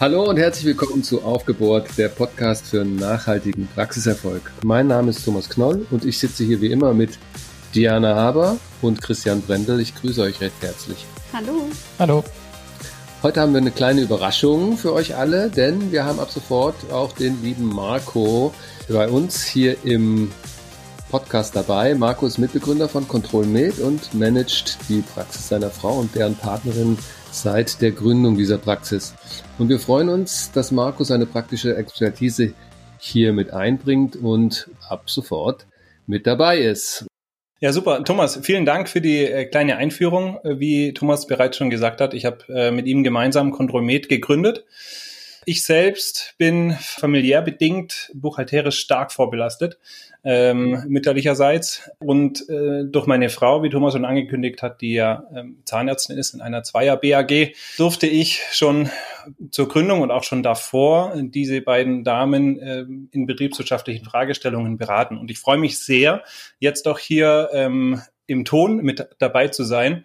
Hallo und herzlich willkommen zu Aufgebohrt, der Podcast für nachhaltigen Praxiserfolg. Mein Name ist Thomas Knoll und ich sitze hier wie immer mit Diana Haber und Christian Brendel. Ich grüße euch recht herzlich. Hallo. Hallo. Heute haben wir eine kleine Überraschung für euch alle, denn wir haben ab sofort auch den lieben Marco bei uns hier im Podcast dabei. Marco ist Mitbegründer von Control Med und managt die Praxis seiner Frau und deren Partnerin seit der Gründung dieser Praxis. Und wir freuen uns, dass Marco seine praktische Expertise hier mit einbringt und ab sofort mit dabei ist. Ja, super. Thomas, vielen Dank für die äh, kleine Einführung. Äh, wie Thomas bereits schon gesagt hat, ich habe äh, mit ihm gemeinsam Controlmed gegründet. Ich selbst bin familiär bedingt buchhalterisch stark vorbelastet, ähm, mütterlicherseits. Und äh, durch meine Frau, wie Thomas schon angekündigt hat, die ja ähm, Zahnärztin ist in einer Zweier-BAG, durfte ich schon zur Gründung und auch schon davor diese beiden Damen äh, in betriebswirtschaftlichen Fragestellungen beraten. Und ich freue mich sehr, jetzt auch hier ähm, im Ton mit dabei zu sein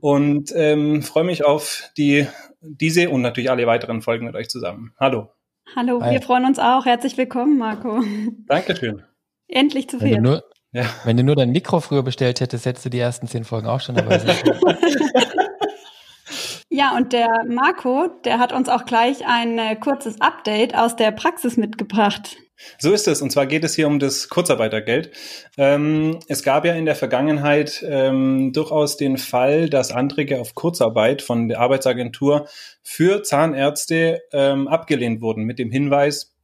und ähm, freue mich auf die diese und natürlich alle weiteren Folgen mit euch zusammen. Hallo. Hallo, Hi. wir freuen uns auch. Herzlich willkommen, Marco. Dankeschön. Endlich zu viel. Wenn du, nur, ja. wenn du nur dein Mikro früher bestellt hättest, hättest du die ersten zehn Folgen auch schon dabei sein Ja, und der Marco, der hat uns auch gleich ein äh, kurzes Update aus der Praxis mitgebracht. So ist es. Und zwar geht es hier um das Kurzarbeitergeld. Ähm, es gab ja in der Vergangenheit ähm, durchaus den Fall, dass Anträge auf Kurzarbeit von der Arbeitsagentur für Zahnärzte ähm, abgelehnt wurden mit dem Hinweis,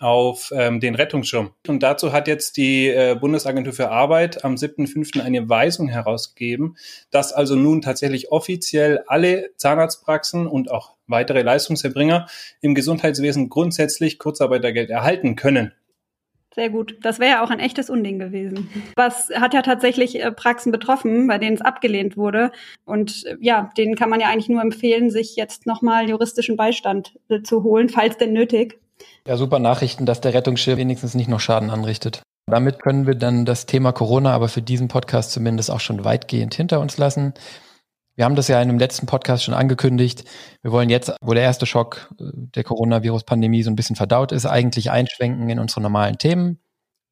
auf ähm, den Rettungsschirm. Und dazu hat jetzt die äh, Bundesagentur für Arbeit am 7.5. eine Weisung herausgegeben, dass also nun tatsächlich offiziell alle Zahnarztpraxen und auch weitere Leistungserbringer im Gesundheitswesen grundsätzlich Kurzarbeitergeld erhalten können. Sehr gut. Das wäre ja auch ein echtes Unding gewesen. Was hat ja tatsächlich äh, Praxen betroffen, bei denen es abgelehnt wurde. Und äh, ja, denen kann man ja eigentlich nur empfehlen, sich jetzt nochmal juristischen Beistand äh, zu holen, falls denn nötig. Ja, super Nachrichten, dass der Rettungsschirm wenigstens nicht noch Schaden anrichtet. Damit können wir dann das Thema Corona aber für diesen Podcast zumindest auch schon weitgehend hinter uns lassen. Wir haben das ja in einem letzten Podcast schon angekündigt. Wir wollen jetzt, wo der erste Schock äh, der Coronavirus-Pandemie so ein bisschen verdaut ist, eigentlich einschwenken in unsere normalen Themen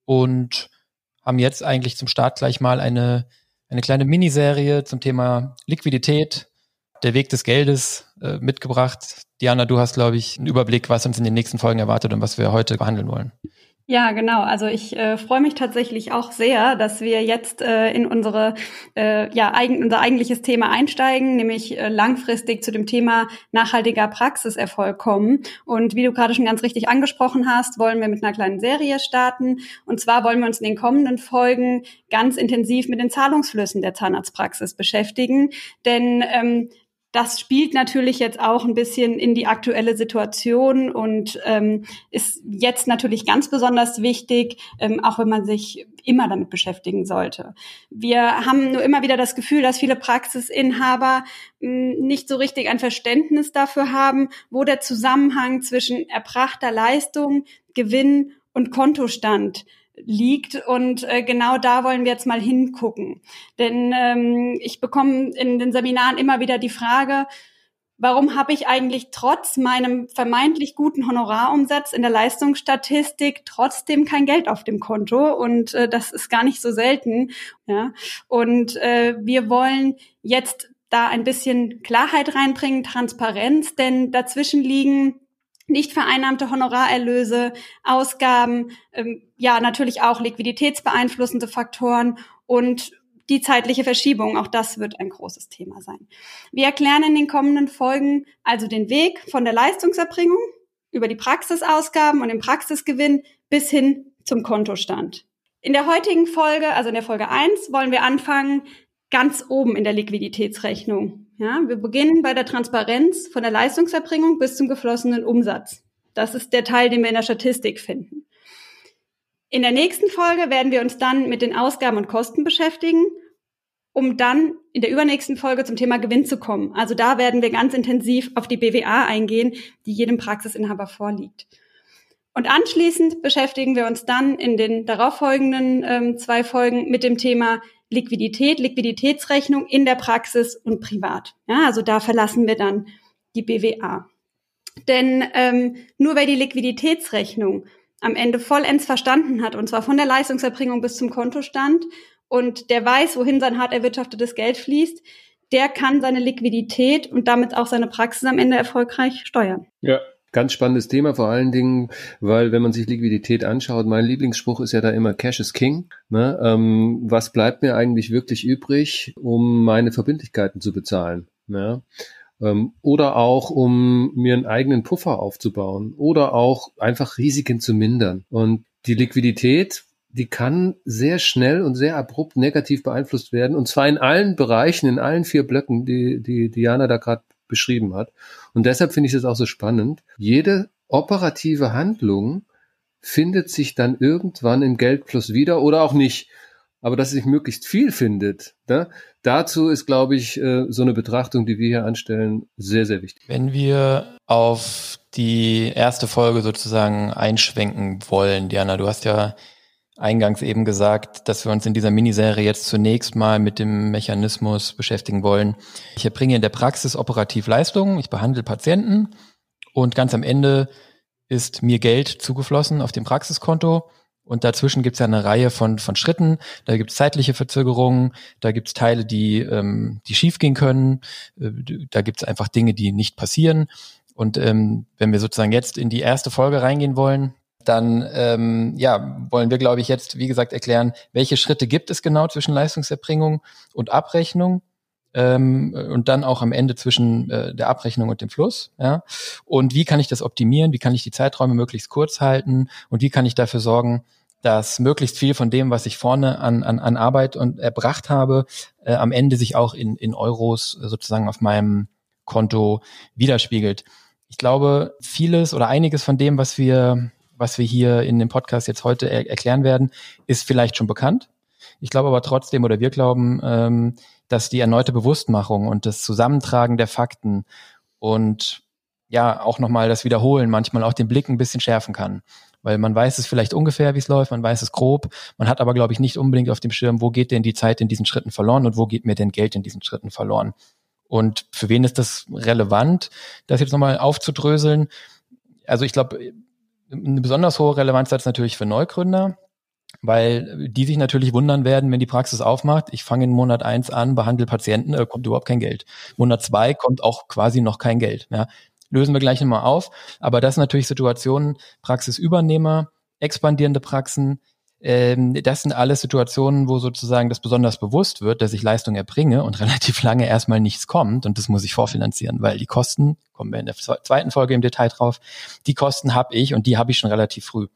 und haben jetzt eigentlich zum Start gleich mal eine, eine kleine Miniserie zum Thema Liquidität, der Weg des Geldes äh, mitgebracht. Diana, du hast, glaube ich, einen Überblick, was uns in den nächsten Folgen erwartet und was wir heute behandeln wollen. Ja, genau. Also ich äh, freue mich tatsächlich auch sehr, dass wir jetzt äh, in unsere äh, ja eigen, unser eigentliches Thema einsteigen, nämlich äh, langfristig zu dem Thema nachhaltiger Praxiserfolg kommen. Und wie du gerade schon ganz richtig angesprochen hast, wollen wir mit einer kleinen Serie starten. Und zwar wollen wir uns in den kommenden Folgen ganz intensiv mit den Zahlungsflüssen der Zahnarztpraxis beschäftigen, denn ähm, das spielt natürlich jetzt auch ein bisschen in die aktuelle Situation und ähm, ist jetzt natürlich ganz besonders wichtig, ähm, auch wenn man sich immer damit beschäftigen sollte. Wir haben nur immer wieder das Gefühl, dass viele Praxisinhaber hm, nicht so richtig ein Verständnis dafür haben, wo der Zusammenhang zwischen erbrachter Leistung, Gewinn und Kontostand liegt. Und äh, genau da wollen wir jetzt mal hingucken. Denn ähm, ich bekomme in den Seminaren immer wieder die Frage, warum habe ich eigentlich trotz meinem vermeintlich guten Honorarumsatz in der Leistungsstatistik trotzdem kein Geld auf dem Konto? Und äh, das ist gar nicht so selten. Ja? Und äh, wir wollen jetzt da ein bisschen Klarheit reinbringen, Transparenz, denn dazwischen liegen nicht vereinnahmte Honorarerlöse, Ausgaben, ähm, ja natürlich auch liquiditätsbeeinflussende Faktoren und die zeitliche Verschiebung, auch das wird ein großes Thema sein. Wir erklären in den kommenden Folgen also den Weg von der Leistungserbringung über die Praxisausgaben und den Praxisgewinn bis hin zum Kontostand. In der heutigen Folge, also in der Folge 1, wollen wir anfangen ganz oben in der Liquiditätsrechnung. Ja, wir beginnen bei der Transparenz von der Leistungserbringung bis zum geflossenen Umsatz. Das ist der Teil, den wir in der Statistik finden. In der nächsten Folge werden wir uns dann mit den Ausgaben und Kosten beschäftigen, um dann in der übernächsten Folge zum Thema Gewinn zu kommen. Also da werden wir ganz intensiv auf die BWA eingehen, die jedem Praxisinhaber vorliegt. Und anschließend beschäftigen wir uns dann in den darauffolgenden ähm, zwei Folgen mit dem Thema Liquidität, Liquiditätsrechnung in der Praxis und privat. Ja, also da verlassen wir dann die BWA. Denn ähm, nur wer die Liquiditätsrechnung am Ende vollends verstanden hat, und zwar von der Leistungserbringung bis zum Kontostand, und der weiß, wohin sein hart erwirtschaftetes Geld fließt, der kann seine Liquidität und damit auch seine Praxis am Ende erfolgreich steuern. Ja, Ganz spannendes Thema, vor allen Dingen, weil wenn man sich Liquidität anschaut, mein Lieblingsspruch ist ja da immer Cash is King. Ne? Ähm, was bleibt mir eigentlich wirklich übrig, um meine Verbindlichkeiten zu bezahlen? Ne? Ähm, oder auch, um mir einen eigenen Puffer aufzubauen oder auch einfach Risiken zu mindern. Und die Liquidität, die kann sehr schnell und sehr abrupt negativ beeinflusst werden. Und zwar in allen Bereichen, in allen vier Blöcken, die, die Diana da gerade beschrieben hat. Und deshalb finde ich es auch so spannend. Jede operative Handlung findet sich dann irgendwann im Geldfluss wieder oder auch nicht. Aber dass sich möglichst viel findet, ne? dazu ist, glaube ich, äh, so eine Betrachtung, die wir hier anstellen, sehr, sehr wichtig. Wenn wir auf die erste Folge sozusagen einschwenken wollen, Diana, du hast ja eingangs eben gesagt, dass wir uns in dieser Miniserie jetzt zunächst mal mit dem Mechanismus beschäftigen wollen. Ich erbringe in der Praxis operativ Leistungen, ich behandle Patienten und ganz am Ende ist mir Geld zugeflossen auf dem Praxiskonto. Und dazwischen gibt es ja eine Reihe von, von Schritten. Da gibt es zeitliche Verzögerungen, da gibt es Teile, die, ähm, die schiefgehen können, äh, da gibt es einfach Dinge, die nicht passieren. Und ähm, wenn wir sozusagen jetzt in die erste Folge reingehen wollen, dann ähm, ja, wollen wir, glaube ich, jetzt, wie gesagt, erklären, welche Schritte gibt es genau zwischen Leistungserbringung und Abrechnung ähm, und dann auch am Ende zwischen äh, der Abrechnung und dem Fluss. Ja? Und wie kann ich das optimieren? Wie kann ich die Zeiträume möglichst kurz halten? Und wie kann ich dafür sorgen, dass möglichst viel von dem, was ich vorne an, an, an Arbeit und erbracht habe, äh, am Ende sich auch in, in Euros sozusagen auf meinem Konto widerspiegelt. Ich glaube, vieles oder einiges von dem, was wir was wir hier in dem Podcast jetzt heute er erklären werden, ist vielleicht schon bekannt. Ich glaube aber trotzdem oder wir glauben, ähm, dass die erneute Bewusstmachung und das Zusammentragen der Fakten und ja auch nochmal das Wiederholen manchmal auch den Blick ein bisschen schärfen kann. Weil man weiß es vielleicht ungefähr, wie es läuft, man weiß es grob, man hat aber, glaube ich, nicht unbedingt auf dem Schirm, wo geht denn die Zeit in diesen Schritten verloren und wo geht mir denn Geld in diesen Schritten verloren. Und für wen ist das relevant, das jetzt nochmal aufzudröseln? Also ich glaube, eine besonders hohe Relevanz hat es natürlich für Neugründer, weil die sich natürlich wundern werden, wenn die Praxis aufmacht. Ich fange in Monat eins an, behandle Patienten, äh, kommt überhaupt kein Geld. Monat zwei kommt auch quasi noch kein Geld. Ja. Lösen wir gleich nochmal auf. Aber das sind natürlich Situationen, Praxisübernehmer, expandierende Praxen, das sind alles Situationen, wo sozusagen das besonders bewusst wird, dass ich Leistung erbringe und relativ lange erstmal nichts kommt und das muss ich vorfinanzieren, weil die Kosten, kommen wir in der zweiten Folge im Detail drauf, die Kosten habe ich und die habe ich schon relativ früh.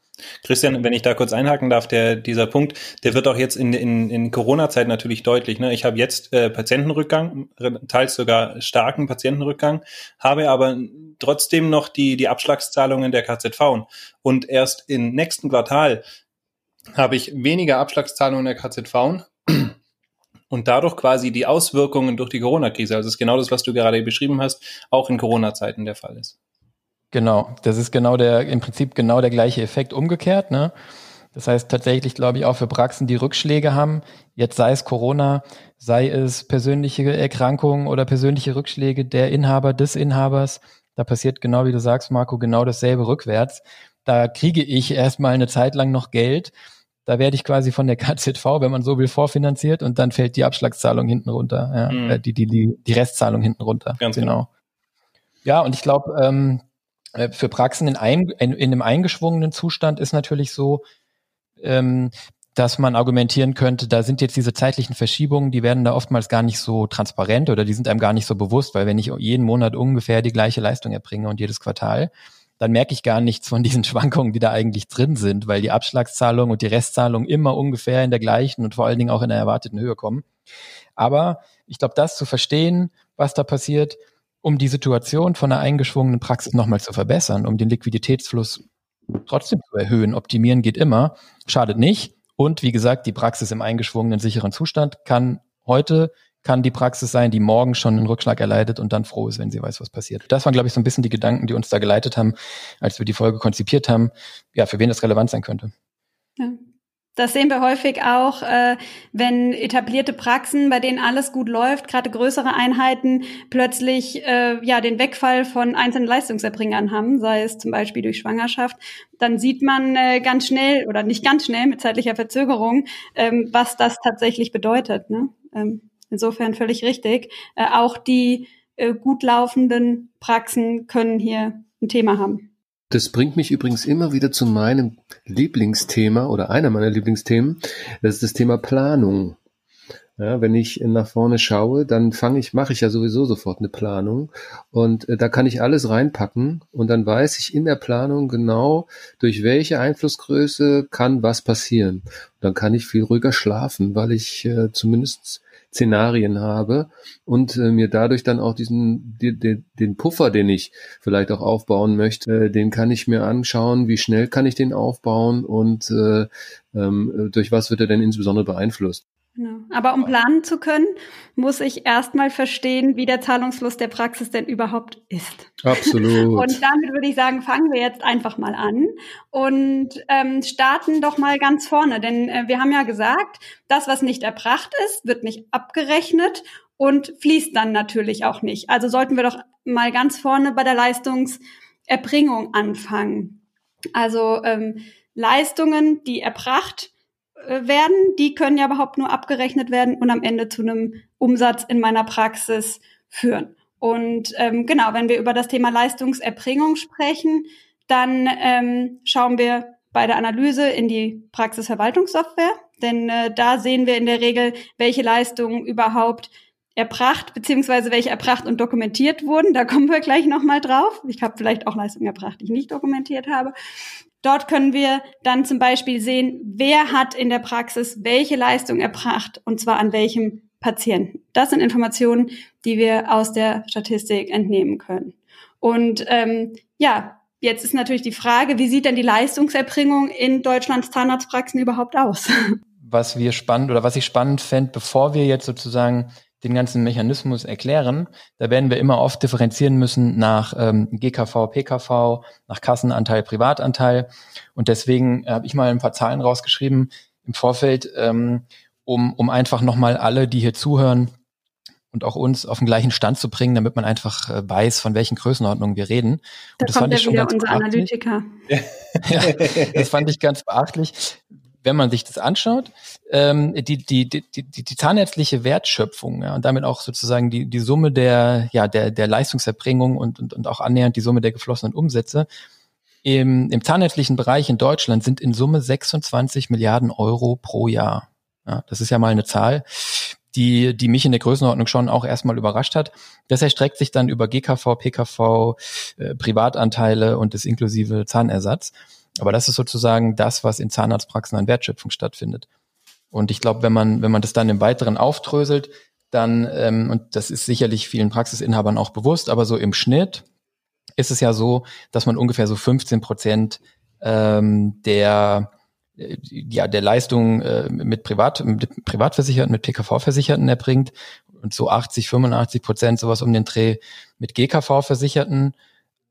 Christian, wenn ich da kurz einhaken darf, der dieser Punkt, der wird auch jetzt in, in, in Corona-Zeit natürlich deutlich. Ne? Ich habe jetzt äh, Patientenrückgang, teils sogar starken Patientenrückgang, habe aber trotzdem noch die, die Abschlagszahlungen der KZV. Und erst im nächsten Quartal habe ich weniger Abschlagszahlungen der KZV und dadurch quasi die Auswirkungen durch die Corona-Krise, also ist genau das, was du gerade beschrieben hast, auch in Corona-Zeiten der Fall ist. Genau, das ist genau der, im Prinzip genau der gleiche Effekt umgekehrt. Ne? Das heißt tatsächlich, glaube ich, auch für Praxen, die Rückschläge haben, jetzt sei es Corona, sei es persönliche Erkrankungen oder persönliche Rückschläge der Inhaber, des Inhabers, da passiert genau wie du sagst, Marco, genau dasselbe rückwärts. Da kriege ich erstmal eine Zeit lang noch Geld, da werde ich quasi von der KZV, wenn man so will, vorfinanziert und dann fällt die Abschlagszahlung hinten runter, ja, mhm. äh, die, die, die, die Restzahlung hinten runter. Ganz genau. genau. Ja, und ich glaube, ähm, äh, für Praxen in, ein, in, in einem eingeschwungenen Zustand ist natürlich so, ähm, dass man argumentieren könnte, da sind jetzt diese zeitlichen Verschiebungen, die werden da oftmals gar nicht so transparent oder die sind einem gar nicht so bewusst, weil wenn ich jeden Monat ungefähr die gleiche Leistung erbringe und jedes Quartal, dann merke ich gar nichts von diesen Schwankungen, die da eigentlich drin sind, weil die Abschlagszahlung und die Restzahlung immer ungefähr in der gleichen und vor allen Dingen auch in der erwarteten Höhe kommen. Aber ich glaube, das zu verstehen, was da passiert, um die Situation von einer eingeschwungenen Praxis nochmal zu verbessern, um den Liquiditätsfluss trotzdem zu erhöhen, optimieren geht immer, schadet nicht. Und wie gesagt, die Praxis im eingeschwungenen sicheren Zustand kann heute kann die Praxis sein, die morgen schon einen Rückschlag erleidet und dann froh ist, wenn sie weiß, was passiert. Das waren, glaube ich, so ein bisschen die Gedanken, die uns da geleitet haben, als wir die Folge konzipiert haben, ja, für wen das relevant sein könnte. Ja. Das sehen wir häufig auch, äh, wenn etablierte Praxen, bei denen alles gut läuft, gerade größere Einheiten, plötzlich äh, ja den Wegfall von einzelnen Leistungserbringern haben, sei es zum Beispiel durch Schwangerschaft, dann sieht man äh, ganz schnell oder nicht ganz schnell mit zeitlicher Verzögerung, ähm, was das tatsächlich bedeutet. Ne? Ähm, insofern völlig richtig. Äh, auch die äh, gut laufenden Praxen können hier ein Thema haben. Das bringt mich übrigens immer wieder zu meinem Lieblingsthema oder einer meiner Lieblingsthemen. Das ist das Thema Planung. Ja, wenn ich nach vorne schaue, dann fange ich, mache ich ja sowieso sofort eine Planung und äh, da kann ich alles reinpacken und dann weiß ich in der Planung genau, durch welche Einflussgröße kann was passieren. Und dann kann ich viel ruhiger schlafen, weil ich äh, zumindest Szenarien habe und äh, mir dadurch dann auch diesen die, die, den Puffer, den ich vielleicht auch aufbauen möchte, äh, den kann ich mir anschauen, wie schnell kann ich den aufbauen und äh, ähm, durch was wird er denn insbesondere beeinflusst. Genau. Aber um planen zu können, muss ich erstmal verstehen, wie der Zahlungsfluss der Praxis denn überhaupt ist. Absolut. und damit würde ich sagen, fangen wir jetzt einfach mal an und ähm, starten doch mal ganz vorne. Denn äh, wir haben ja gesagt, das, was nicht erbracht ist, wird nicht abgerechnet und fließt dann natürlich auch nicht. Also sollten wir doch mal ganz vorne bei der Leistungserbringung anfangen. Also ähm, Leistungen, die erbracht werden, die können ja überhaupt nur abgerechnet werden und am Ende zu einem Umsatz in meiner Praxis führen. Und ähm, genau, wenn wir über das Thema Leistungserbringung sprechen, dann ähm, schauen wir bei der Analyse in die Praxisverwaltungssoftware, denn äh, da sehen wir in der Regel, welche Leistungen überhaupt erbracht, beziehungsweise welche erbracht und dokumentiert wurden. Da kommen wir gleich nochmal drauf. Ich habe vielleicht auch Leistungen erbracht, die ich nicht dokumentiert habe. Dort können wir dann zum Beispiel sehen, wer hat in der Praxis welche Leistung erbracht und zwar an welchem Patienten. Das sind Informationen, die wir aus der Statistik entnehmen können. Und ähm, ja, jetzt ist natürlich die Frage, wie sieht denn die Leistungserbringung in Deutschlands Zahnarztpraxen überhaupt aus? Was wir spannend oder was ich spannend fände, bevor wir jetzt sozusagen den ganzen Mechanismus erklären, da werden wir immer oft differenzieren müssen nach ähm, GKV, PKV, nach Kassenanteil, Privatanteil. Und deswegen habe ich mal ein paar Zahlen rausgeschrieben im Vorfeld, ähm, um, um einfach nochmal alle, die hier zuhören und auch uns auf den gleichen Stand zu bringen, damit man einfach äh, weiß, von welchen Größenordnungen wir reden. Da und das fand ich schon ganz unser Analytiker. ja, das fand ich ganz beachtlich wenn man sich das anschaut, ähm, die, die, die, die, die zahnärztliche Wertschöpfung ja, und damit auch sozusagen die, die Summe der, ja, der, der Leistungserbringung und, und, und auch annähernd die Summe der geflossenen Umsätze im, im zahnärztlichen Bereich in Deutschland sind in Summe 26 Milliarden Euro pro Jahr. Ja, das ist ja mal eine Zahl, die, die mich in der Größenordnung schon auch erstmal überrascht hat. Das erstreckt sich dann über GKV, PKV, äh, Privatanteile und das inklusive Zahnersatz. Aber das ist sozusagen das, was in Zahnarztpraxen an Wertschöpfung stattfindet. Und ich glaube, wenn man, wenn man das dann im Weiteren auftröselt, dann, ähm, und das ist sicherlich vielen Praxisinhabern auch bewusst, aber so im Schnitt ist es ja so, dass man ungefähr so 15 Prozent ähm, der äh, ja der Leistung äh, mit Privat mit Privatversicherten mit PKV-Versicherten erbringt und so 80 85 Prozent sowas um den Dreh mit GKV-Versicherten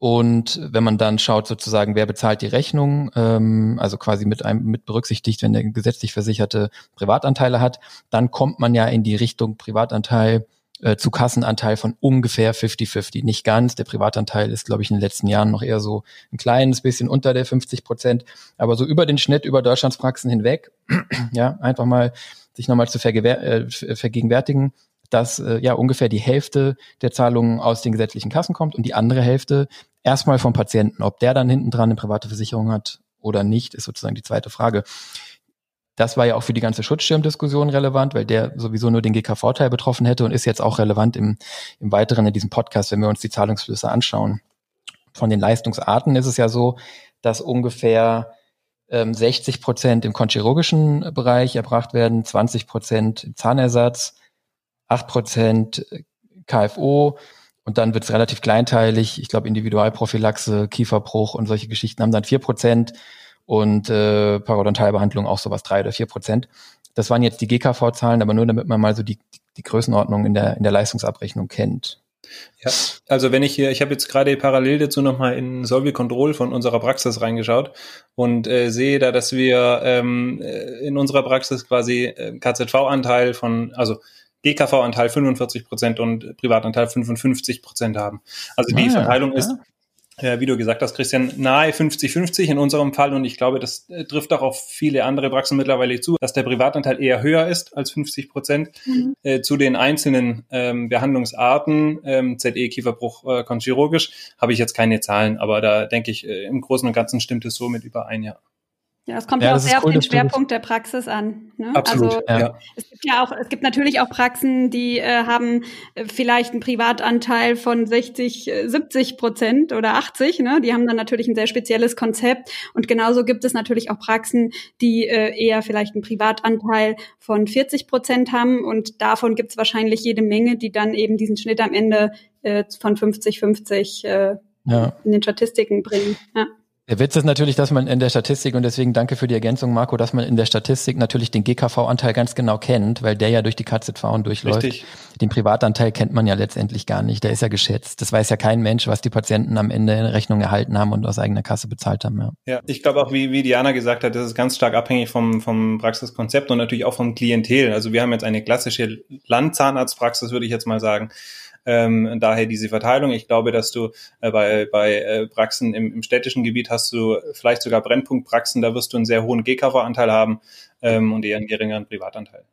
und wenn man dann schaut, sozusagen, wer bezahlt die Rechnung, ähm, also quasi mit einem mit berücksichtigt, wenn der gesetzlich Versicherte Privatanteile hat, dann kommt man ja in die Richtung Privatanteil äh, zu Kassenanteil von ungefähr 50-50. Nicht ganz. Der Privatanteil ist, glaube ich, in den letzten Jahren noch eher so ein kleines bisschen unter der 50 Prozent, aber so über den Schnitt über Deutschlands Praxen hinweg, ja, einfach mal sich nochmal zu äh, vergegenwärtigen, dass äh, ja ungefähr die Hälfte der Zahlungen aus den gesetzlichen Kassen kommt und die andere Hälfte erstmal vom Patienten. Ob der dann hinten dran eine private Versicherung hat oder nicht, ist sozusagen die zweite Frage. Das war ja auch für die ganze Schutzschirmdiskussion relevant, weil der sowieso nur den GK-Vorteil betroffen hätte und ist jetzt auch relevant im, im Weiteren in diesem Podcast, wenn wir uns die Zahlungsflüsse anschauen. Von den Leistungsarten ist es ja so, dass ungefähr ähm, 60 Prozent im konchirurgischen Bereich erbracht werden, 20 Prozent im Zahnersatz, 8 Prozent KFO, und dann wird es relativ kleinteilig. Ich glaube, Individualprophylaxe, Kieferbruch und solche Geschichten haben dann vier Prozent und äh, Parodontalbehandlung auch sowas drei oder vier Prozent. Das waren jetzt die GKV-Zahlen, aber nur damit man mal so die, die Größenordnung in der, in der Leistungsabrechnung kennt. Ja, also wenn ich hier, ich habe jetzt gerade parallel dazu nochmal in Solvi Control von unserer Praxis reingeschaut und äh, sehe da, dass wir ähm, äh, in unserer Praxis quasi äh, KZV-Anteil von, also GKV-Anteil 45 Prozent und Privatanteil 55 Prozent haben. Also die ah, Verteilung ja. ist äh, wie du gesagt hast, Christian, nahe 50-50 in unserem Fall. Und ich glaube, das äh, trifft auch auf viele andere Praxen mittlerweile zu, dass der Privatanteil eher höher ist als 50 Prozent. Mhm. Äh, zu den einzelnen ähm, Behandlungsarten, ähm, ZE, Kieferbruch, äh, konchirurgisch, habe ich jetzt keine Zahlen. Aber da denke ich, äh, im Großen und Ganzen stimmt es so mit überein, ja. Ja, es kommt ja, ja auch sehr cool, auf den Schwerpunkt der Praxis an. Ne? Absolut. Also ja. es gibt ja auch, es gibt natürlich auch Praxen, die äh, haben äh, vielleicht einen Privatanteil von 60, 70 äh, Prozent oder 80. Ne? Die haben dann natürlich ein sehr spezielles Konzept. Und genauso gibt es natürlich auch Praxen, die äh, eher vielleicht einen Privatanteil von 40 Prozent haben. Und davon gibt es wahrscheinlich jede Menge, die dann eben diesen Schnitt am Ende äh, von 50-50 äh, ja. in den Statistiken bringen. Ja. Der Witz ist natürlich, dass man in der Statistik, und deswegen danke für die Ergänzung, Marco, dass man in der Statistik natürlich den GKV-Anteil ganz genau kennt, weil der ja durch die KZV durchläuft. Richtig. Den Privatanteil kennt man ja letztendlich gar nicht. Der ist ja geschätzt. Das weiß ja kein Mensch, was die Patienten am Ende in Rechnung erhalten haben und aus eigener Kasse bezahlt haben. Ja, ja ich glaube auch, wie, wie Diana gesagt hat, das ist ganz stark abhängig vom, vom Praxiskonzept und natürlich auch vom Klientel. Also wir haben jetzt eine klassische Landzahnarztpraxis, würde ich jetzt mal sagen. Ähm, daher diese Verteilung. Ich glaube, dass du äh, bei, bei äh, Praxen im, im städtischen Gebiet hast du vielleicht sogar Brennpunktpraxen, da wirst du einen sehr hohen GKV-Anteil haben ähm, und eher einen geringeren Privatanteil.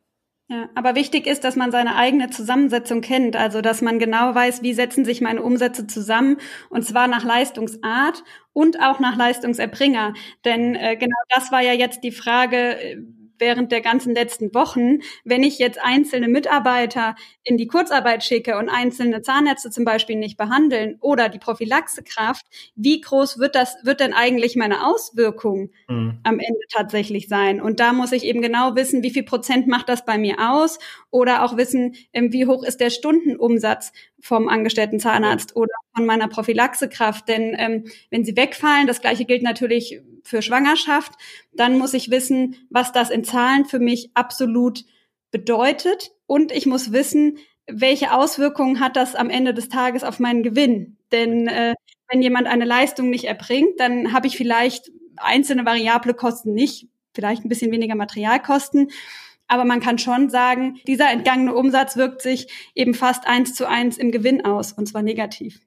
Ja, aber wichtig ist, dass man seine eigene Zusammensetzung kennt, also dass man genau weiß, wie setzen sich meine Umsätze zusammen und zwar nach Leistungsart und auch nach Leistungserbringer. Denn äh, genau das war ja jetzt die Frage, äh, während der ganzen letzten Wochen, wenn ich jetzt einzelne Mitarbeiter in die Kurzarbeit schicke und einzelne Zahnärzte zum Beispiel nicht behandeln oder die Prophylaxekraft, wie groß wird das, wird denn eigentlich meine Auswirkung mhm. am Ende tatsächlich sein? Und da muss ich eben genau wissen, wie viel Prozent macht das bei mir aus oder auch wissen, ähm, wie hoch ist der Stundenumsatz vom angestellten Zahnarzt oder von meiner Prophylaxekraft. Denn ähm, wenn sie wegfallen, das gleiche gilt natürlich für Schwangerschaft, dann muss ich wissen, was das in Zahlen für mich absolut bedeutet. Und ich muss wissen, welche Auswirkungen hat das am Ende des Tages auf meinen Gewinn? Denn äh, wenn jemand eine Leistung nicht erbringt, dann habe ich vielleicht einzelne variable Kosten nicht, vielleicht ein bisschen weniger Materialkosten. Aber man kann schon sagen, dieser entgangene Umsatz wirkt sich eben fast eins zu eins im Gewinn aus, und zwar negativ.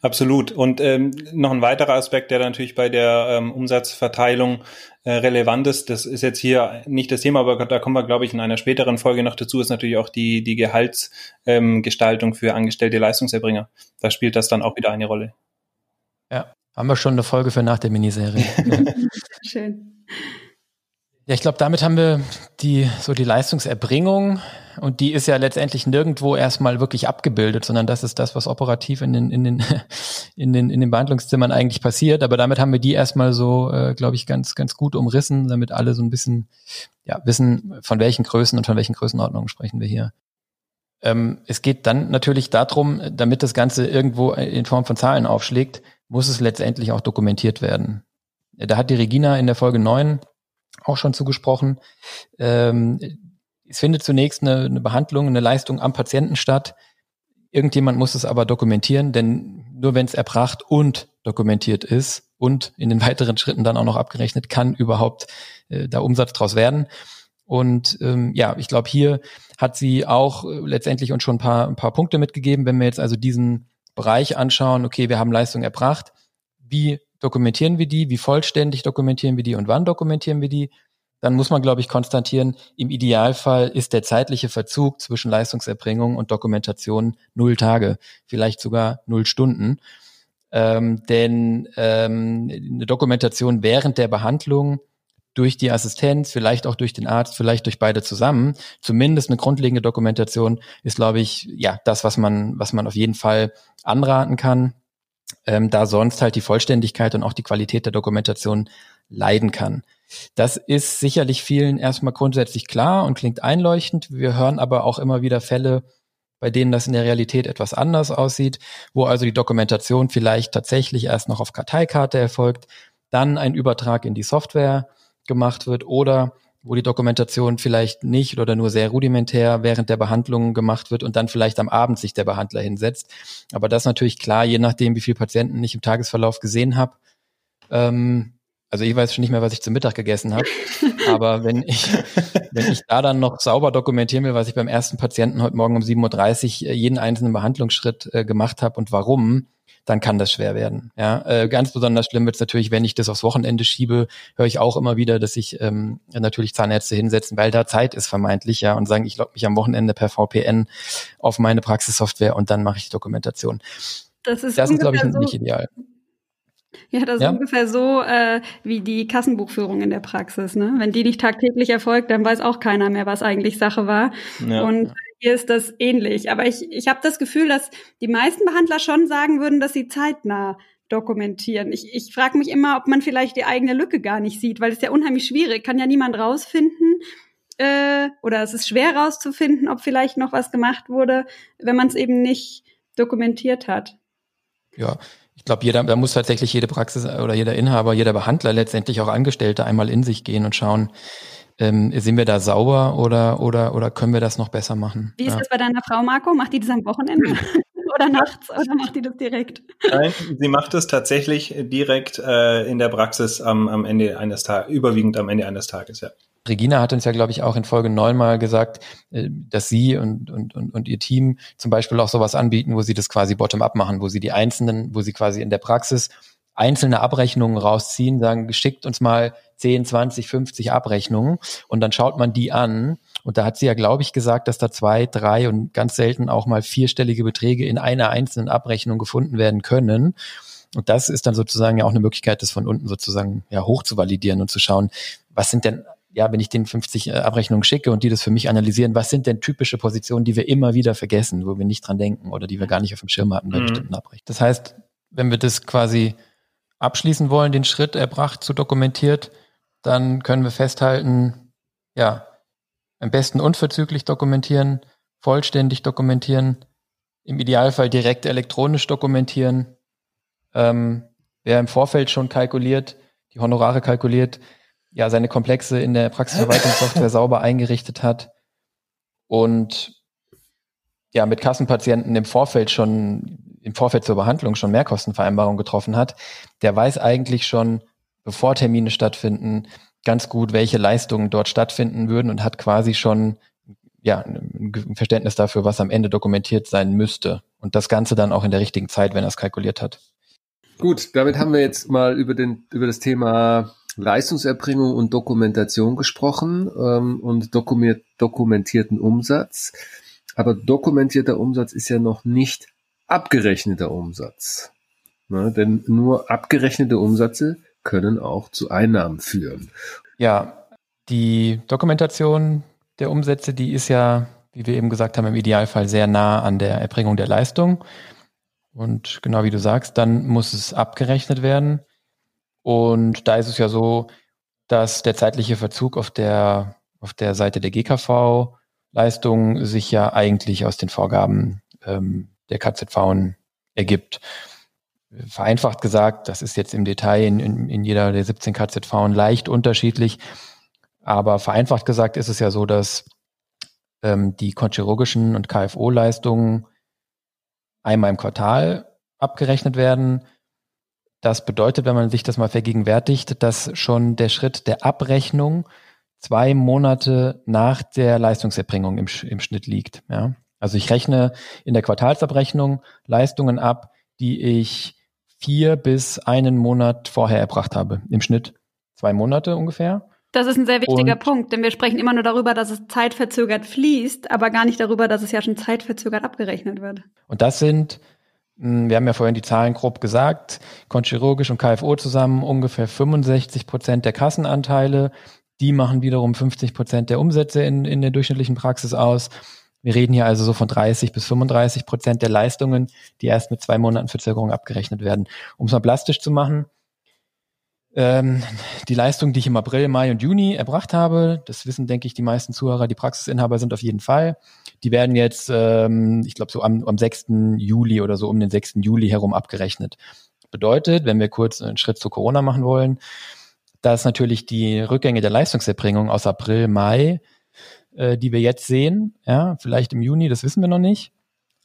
Absolut. Und ähm, noch ein weiterer Aspekt, der natürlich bei der ähm, Umsatzverteilung äh, relevant ist, das ist jetzt hier nicht das Thema, aber da kommen wir, glaube ich, in einer späteren Folge noch dazu, ist natürlich auch die, die Gehaltsgestaltung ähm, für angestellte Leistungserbringer. Da spielt das dann auch wieder eine Rolle. Ja, haben wir schon eine Folge für nach der Miniserie. Schön. Ja, ich glaube, damit haben wir die so die Leistungserbringung und die ist ja letztendlich nirgendwo erstmal wirklich abgebildet, sondern das ist das, was operativ in den in den in den in den Behandlungszimmern eigentlich passiert. Aber damit haben wir die erstmal so, äh, glaube ich, ganz ganz gut umrissen, damit alle so ein bisschen ja wissen, von welchen Größen und von welchen Größenordnungen sprechen wir hier. Ähm, es geht dann natürlich darum, damit das Ganze irgendwo in Form von Zahlen aufschlägt, muss es letztendlich auch dokumentiert werden. Da hat die Regina in der Folge 9 auch schon zugesprochen. Ähm, es findet zunächst eine, eine Behandlung, eine Leistung am Patienten statt. Irgendjemand muss es aber dokumentieren, denn nur wenn es erbracht und dokumentiert ist und in den weiteren Schritten dann auch noch abgerechnet, kann überhaupt äh, da Umsatz draus werden. Und ähm, ja, ich glaube, hier hat sie auch äh, letztendlich uns schon ein paar, ein paar Punkte mitgegeben, wenn wir jetzt also diesen Bereich anschauen, okay, wir haben Leistung erbracht, wie dokumentieren wir die, wie vollständig dokumentieren wir die und wann dokumentieren wir die, dann muss man, glaube ich, konstatieren, im Idealfall ist der zeitliche Verzug zwischen Leistungserbringung und Dokumentation null Tage, vielleicht sogar null Stunden. Ähm, denn ähm, eine Dokumentation während der Behandlung durch die Assistenz, vielleicht auch durch den Arzt, vielleicht durch beide zusammen, zumindest eine grundlegende Dokumentation ist, glaube ich, ja, das, was man, was man auf jeden Fall anraten kann ähm, da sonst halt die Vollständigkeit und auch die Qualität der Dokumentation leiden kann. Das ist sicherlich vielen erstmal grundsätzlich klar und klingt einleuchtend. Wir hören aber auch immer wieder Fälle, bei denen das in der Realität etwas anders aussieht, wo also die Dokumentation vielleicht tatsächlich erst noch auf Karteikarte erfolgt, dann ein Übertrag in die Software gemacht wird oder wo die Dokumentation vielleicht nicht oder nur sehr rudimentär während der Behandlung gemacht wird und dann vielleicht am Abend sich der Behandler hinsetzt. Aber das natürlich klar, je nachdem, wie viele Patienten ich im Tagesverlauf gesehen habe. Ähm, also ich weiß schon nicht mehr, was ich zum Mittag gegessen habe. Aber wenn ich, wenn ich da dann noch sauber dokumentieren will, was ich beim ersten Patienten heute Morgen um 7.30 Uhr jeden einzelnen Behandlungsschritt äh, gemacht habe und warum, dann kann das schwer werden. Ja, äh, ganz besonders schlimm wird es natürlich, wenn ich das aufs Wochenende schiebe, höre ich auch immer wieder, dass sich ähm, natürlich Zahnärzte hinsetzen, weil da Zeit ist vermeintlich, ja, und sagen, ich logge mich am Wochenende per VPN auf meine Praxissoftware und dann mache ich Dokumentation. Das ist, das ist glaube ich, so, nicht ideal. Ja, das ja? ist ungefähr so äh, wie die Kassenbuchführung in der Praxis. Ne? Wenn die nicht tagtäglich erfolgt, dann weiß auch keiner mehr, was eigentlich Sache war. Ja. Und hier ist das ähnlich. Aber ich, ich habe das Gefühl, dass die meisten Behandler schon sagen würden, dass sie zeitnah dokumentieren. Ich, ich frage mich immer, ob man vielleicht die eigene Lücke gar nicht sieht, weil es ja unheimlich schwierig, kann ja niemand rausfinden. Äh, oder es ist schwer rauszufinden, ob vielleicht noch was gemacht wurde, wenn man es eben nicht dokumentiert hat. Ja, ich glaube, jeder, da muss tatsächlich jede Praxis oder jeder Inhaber, jeder Behandler letztendlich auch Angestellte einmal in sich gehen und schauen, ähm, sind wir da sauber oder, oder, oder können wir das noch besser machen? Wie ist ja. das bei deiner Frau, Marco? Macht die das am Wochenende? oder nachts oder macht die das direkt? Nein, sie macht es tatsächlich direkt äh, in der Praxis am, am Ende eines Tages, überwiegend am Ende eines Tages, ja. Regina hat uns ja, glaube ich, auch in Folge neun mal gesagt, äh, dass sie und, und, und, und ihr Team zum Beispiel auch sowas anbieten, wo sie das quasi bottom-up machen, wo sie die einzelnen, wo sie quasi in der Praxis einzelne Abrechnungen rausziehen, sagen, geschickt uns mal 10, 20, 50 Abrechnungen und dann schaut man die an. Und da hat sie ja, glaube ich, gesagt, dass da zwei, drei und ganz selten auch mal vierstellige Beträge in einer einzelnen Abrechnung gefunden werden können. Und das ist dann sozusagen ja auch eine Möglichkeit, das von unten sozusagen ja hoch zu validieren und zu schauen, was sind denn ja, wenn ich den 50 äh, Abrechnungen schicke und die das für mich analysieren, was sind denn typische Positionen, die wir immer wieder vergessen, wo wir nicht dran denken oder die wir gar nicht auf dem Schirm hatten bei mhm. bestimmten Abrechnungen. Das heißt, wenn wir das quasi abschließen wollen, den Schritt erbracht zu dokumentiert, dann können wir festhalten, ja, am besten unverzüglich dokumentieren, vollständig dokumentieren, im Idealfall direkt elektronisch dokumentieren. Ähm, wer im Vorfeld schon kalkuliert, die Honorare kalkuliert, ja, seine Komplexe in der Praxisverwaltungssoftware sauber eingerichtet hat und ja, mit Kassenpatienten im Vorfeld schon, im Vorfeld zur Behandlung schon Mehrkostenvereinbarungen getroffen hat, der weiß eigentlich schon, bevor Termine stattfinden, ganz gut, welche Leistungen dort stattfinden würden und hat quasi schon ja, ein Verständnis dafür, was am Ende dokumentiert sein müsste. Und das Ganze dann auch in der richtigen Zeit, wenn er es kalkuliert hat. Gut, damit haben wir jetzt mal über, den, über das Thema Leistungserbringung und Dokumentation gesprochen ähm, und dokument, dokumentierten Umsatz. Aber dokumentierter Umsatz ist ja noch nicht abgerechneter Umsatz. Ne? Denn nur abgerechnete Umsätze können auch zu Einnahmen führen. Ja, die Dokumentation der Umsätze, die ist ja, wie wir eben gesagt haben, im Idealfall sehr nah an der Erbringung der Leistung. Und genau wie du sagst, dann muss es abgerechnet werden. Und da ist es ja so, dass der zeitliche Verzug auf der, auf der Seite der GKV-Leistung sich ja eigentlich aus den Vorgaben ähm, der KZV ergibt. Vereinfacht gesagt, das ist jetzt im Detail in, in, in jeder der 17 KZV leicht unterschiedlich, aber vereinfacht gesagt ist es ja so, dass ähm, die chirurgischen und KFO-Leistungen einmal im Quartal abgerechnet werden das bedeutet, wenn man sich das mal vergegenwärtigt, dass schon der Schritt der Abrechnung zwei Monate nach der Leistungserbringung im, im Schnitt liegt. Ja? Also ich rechne in der Quartalsabrechnung Leistungen ab, die ich vier bis einen Monat vorher erbracht habe. Im Schnitt zwei Monate ungefähr. Das ist ein sehr wichtiger und, Punkt, denn wir sprechen immer nur darüber, dass es zeitverzögert fließt, aber gar nicht darüber, dass es ja schon zeitverzögert abgerechnet wird. Und das sind wir haben ja vorhin die Zahlen grob gesagt, Konchirurgisch und KFO zusammen ungefähr 65 Prozent der Kassenanteile. Die machen wiederum 50 Prozent der Umsätze in, in der durchschnittlichen Praxis aus. Wir reden hier also so von 30 bis 35 Prozent der Leistungen, die erst mit zwei Monaten Verzögerung abgerechnet werden. Um es mal plastisch zu machen, ähm, die Leistung, die ich im April, Mai und Juni erbracht habe, das wissen, denke ich, die meisten Zuhörer, die Praxisinhaber sind auf jeden Fall. Die werden jetzt, ähm, ich glaube, so am, am 6. Juli oder so um den 6. Juli herum abgerechnet. Bedeutet, wenn wir kurz einen Schritt zu Corona machen wollen, dass natürlich die Rückgänge der Leistungserbringung aus April, Mai, äh, die wir jetzt sehen, ja, vielleicht im Juni, das wissen wir noch nicht,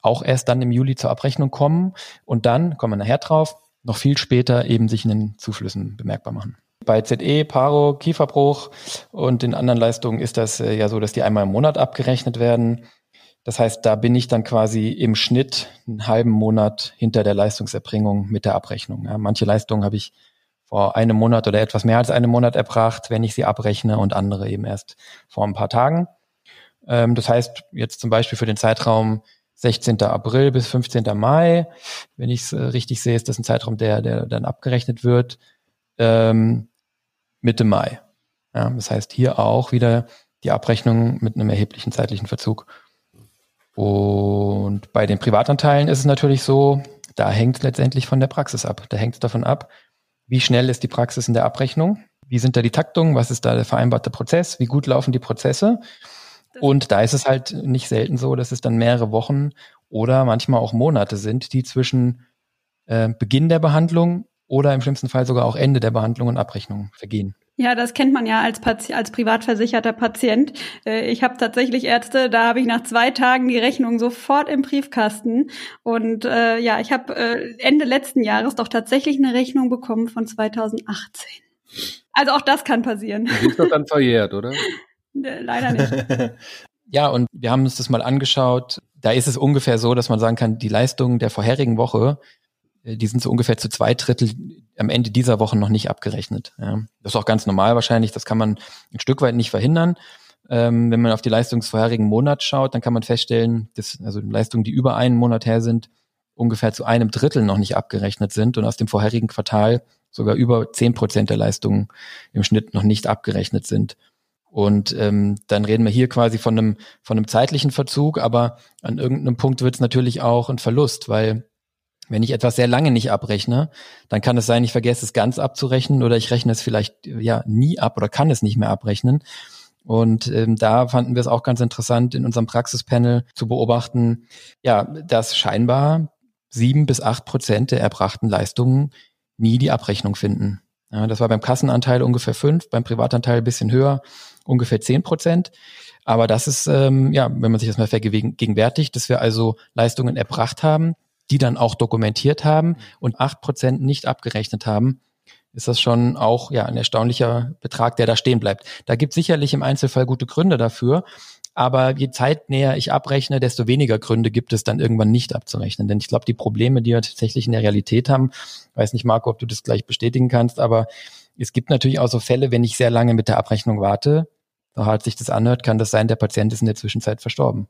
auch erst dann im Juli zur Abrechnung kommen und dann, kommen wir nachher drauf, noch viel später eben sich in den Zuflüssen bemerkbar machen. Bei ZE, Paro, Kieferbruch und den anderen Leistungen ist das äh, ja so, dass die einmal im Monat abgerechnet werden. Das heißt, da bin ich dann quasi im Schnitt einen halben Monat hinter der Leistungserbringung mit der Abrechnung. Ja, manche Leistungen habe ich vor einem Monat oder etwas mehr als einem Monat erbracht, wenn ich sie abrechne und andere eben erst vor ein paar Tagen. Ähm, das heißt, jetzt zum Beispiel für den Zeitraum 16. April bis 15. Mai, wenn ich es äh, richtig sehe, ist das ein Zeitraum, der, der dann abgerechnet wird. Ähm, Mitte Mai. Ja, das heißt hier auch wieder die Abrechnung mit einem erheblichen zeitlichen Verzug. Und bei den Privatanteilen ist es natürlich so, da hängt es letztendlich von der Praxis ab. Da hängt es davon ab, wie schnell ist die Praxis in der Abrechnung, wie sind da die Taktungen, was ist da der vereinbarte Prozess, wie gut laufen die Prozesse. Und da ist es halt nicht selten so, dass es dann mehrere Wochen oder manchmal auch Monate sind, die zwischen äh, Beginn der Behandlung oder im schlimmsten Fall sogar auch Ende der Behandlung und Abrechnung vergehen. Ja, das kennt man ja als, Pati als privatversicherter Patient. Äh, ich habe tatsächlich Ärzte, da habe ich nach zwei Tagen die Rechnung sofort im Briefkasten. Und äh, ja, ich habe äh, Ende letzten Jahres doch tatsächlich eine Rechnung bekommen von 2018. Also auch das kann passieren. Die ist doch dann verjährt, oder? Leider nicht. ja, und wir haben uns das mal angeschaut. Da ist es ungefähr so, dass man sagen kann, die Leistungen der vorherigen Woche äh, die sind so ungefähr zu zwei Drittel am Ende dieser Woche noch nicht abgerechnet. Ja. Das ist auch ganz normal wahrscheinlich, das kann man ein Stück weit nicht verhindern. Ähm, wenn man auf die Leistung des vorherigen Monats schaut, dann kann man feststellen, dass also Leistungen, die über einen Monat her sind, ungefähr zu einem Drittel noch nicht abgerechnet sind und aus dem vorherigen Quartal sogar über zehn Prozent der Leistungen im Schnitt noch nicht abgerechnet sind. Und ähm, dann reden wir hier quasi von einem, von einem zeitlichen Verzug, aber an irgendeinem Punkt wird es natürlich auch ein Verlust, weil wenn ich etwas sehr lange nicht abrechne, dann kann es sein, ich vergesse es ganz abzurechnen oder ich rechne es vielleicht ja nie ab oder kann es nicht mehr abrechnen. Und ähm, da fanden wir es auch ganz interessant, in unserem Praxispanel zu beobachten, ja, dass scheinbar sieben bis acht Prozent der erbrachten Leistungen nie die Abrechnung finden. Ja, das war beim Kassenanteil ungefähr fünf, beim Privatanteil ein bisschen höher, ungefähr zehn Prozent. Aber das ist, ähm, ja, wenn man sich das mal vergegenwärtigt, dass wir also Leistungen erbracht haben, die dann auch dokumentiert haben und acht Prozent nicht abgerechnet haben, ist das schon auch ja ein erstaunlicher Betrag, der da stehen bleibt. Da gibt sicherlich im Einzelfall gute Gründe dafür, aber je zeitnäher ich abrechne, desto weniger Gründe gibt es dann irgendwann nicht abzurechnen. Denn ich glaube, die Probleme, die wir tatsächlich in der Realität haben, weiß nicht, Marco, ob du das gleich bestätigen kannst, aber es gibt natürlich auch so Fälle, wenn ich sehr lange mit der Abrechnung warte, so hart sich das anhört, kann das sein, der Patient ist in der Zwischenzeit verstorben.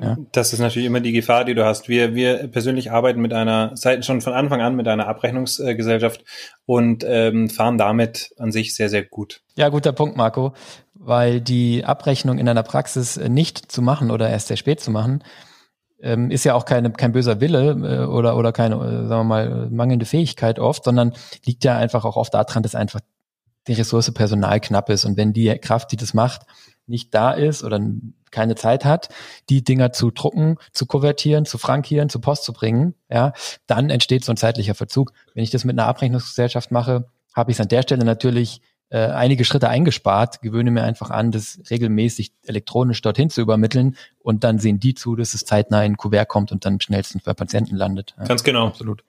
Ja. Das ist natürlich immer die Gefahr, die du hast. Wir, wir persönlich arbeiten mit einer, seit schon von Anfang an mit einer Abrechnungsgesellschaft und ähm, fahren damit an sich sehr, sehr gut. Ja, guter Punkt, Marco, weil die Abrechnung in einer Praxis nicht zu machen oder erst sehr spät zu machen, ähm, ist ja auch keine, kein böser Wille äh, oder, oder keine, äh, sagen wir mal, mangelnde Fähigkeit oft, sondern liegt ja einfach auch oft daran, dass einfach die Ressource Personal knapp ist. Und wenn die Kraft, die das macht, nicht da ist oder keine Zeit hat, die Dinger zu drucken, zu konvertieren, zu frankieren, zu Post zu bringen, ja, dann entsteht so ein zeitlicher Verzug. Wenn ich das mit einer Abrechnungsgesellschaft mache, habe ich es an der Stelle natürlich äh, einige Schritte eingespart, gewöhne mir einfach an, das regelmäßig elektronisch dorthin zu übermitteln und dann sehen die zu, dass es zeitnah in ein Kuvert kommt und dann schnellstens bei Patienten landet. Ja, Ganz genau. Absolut.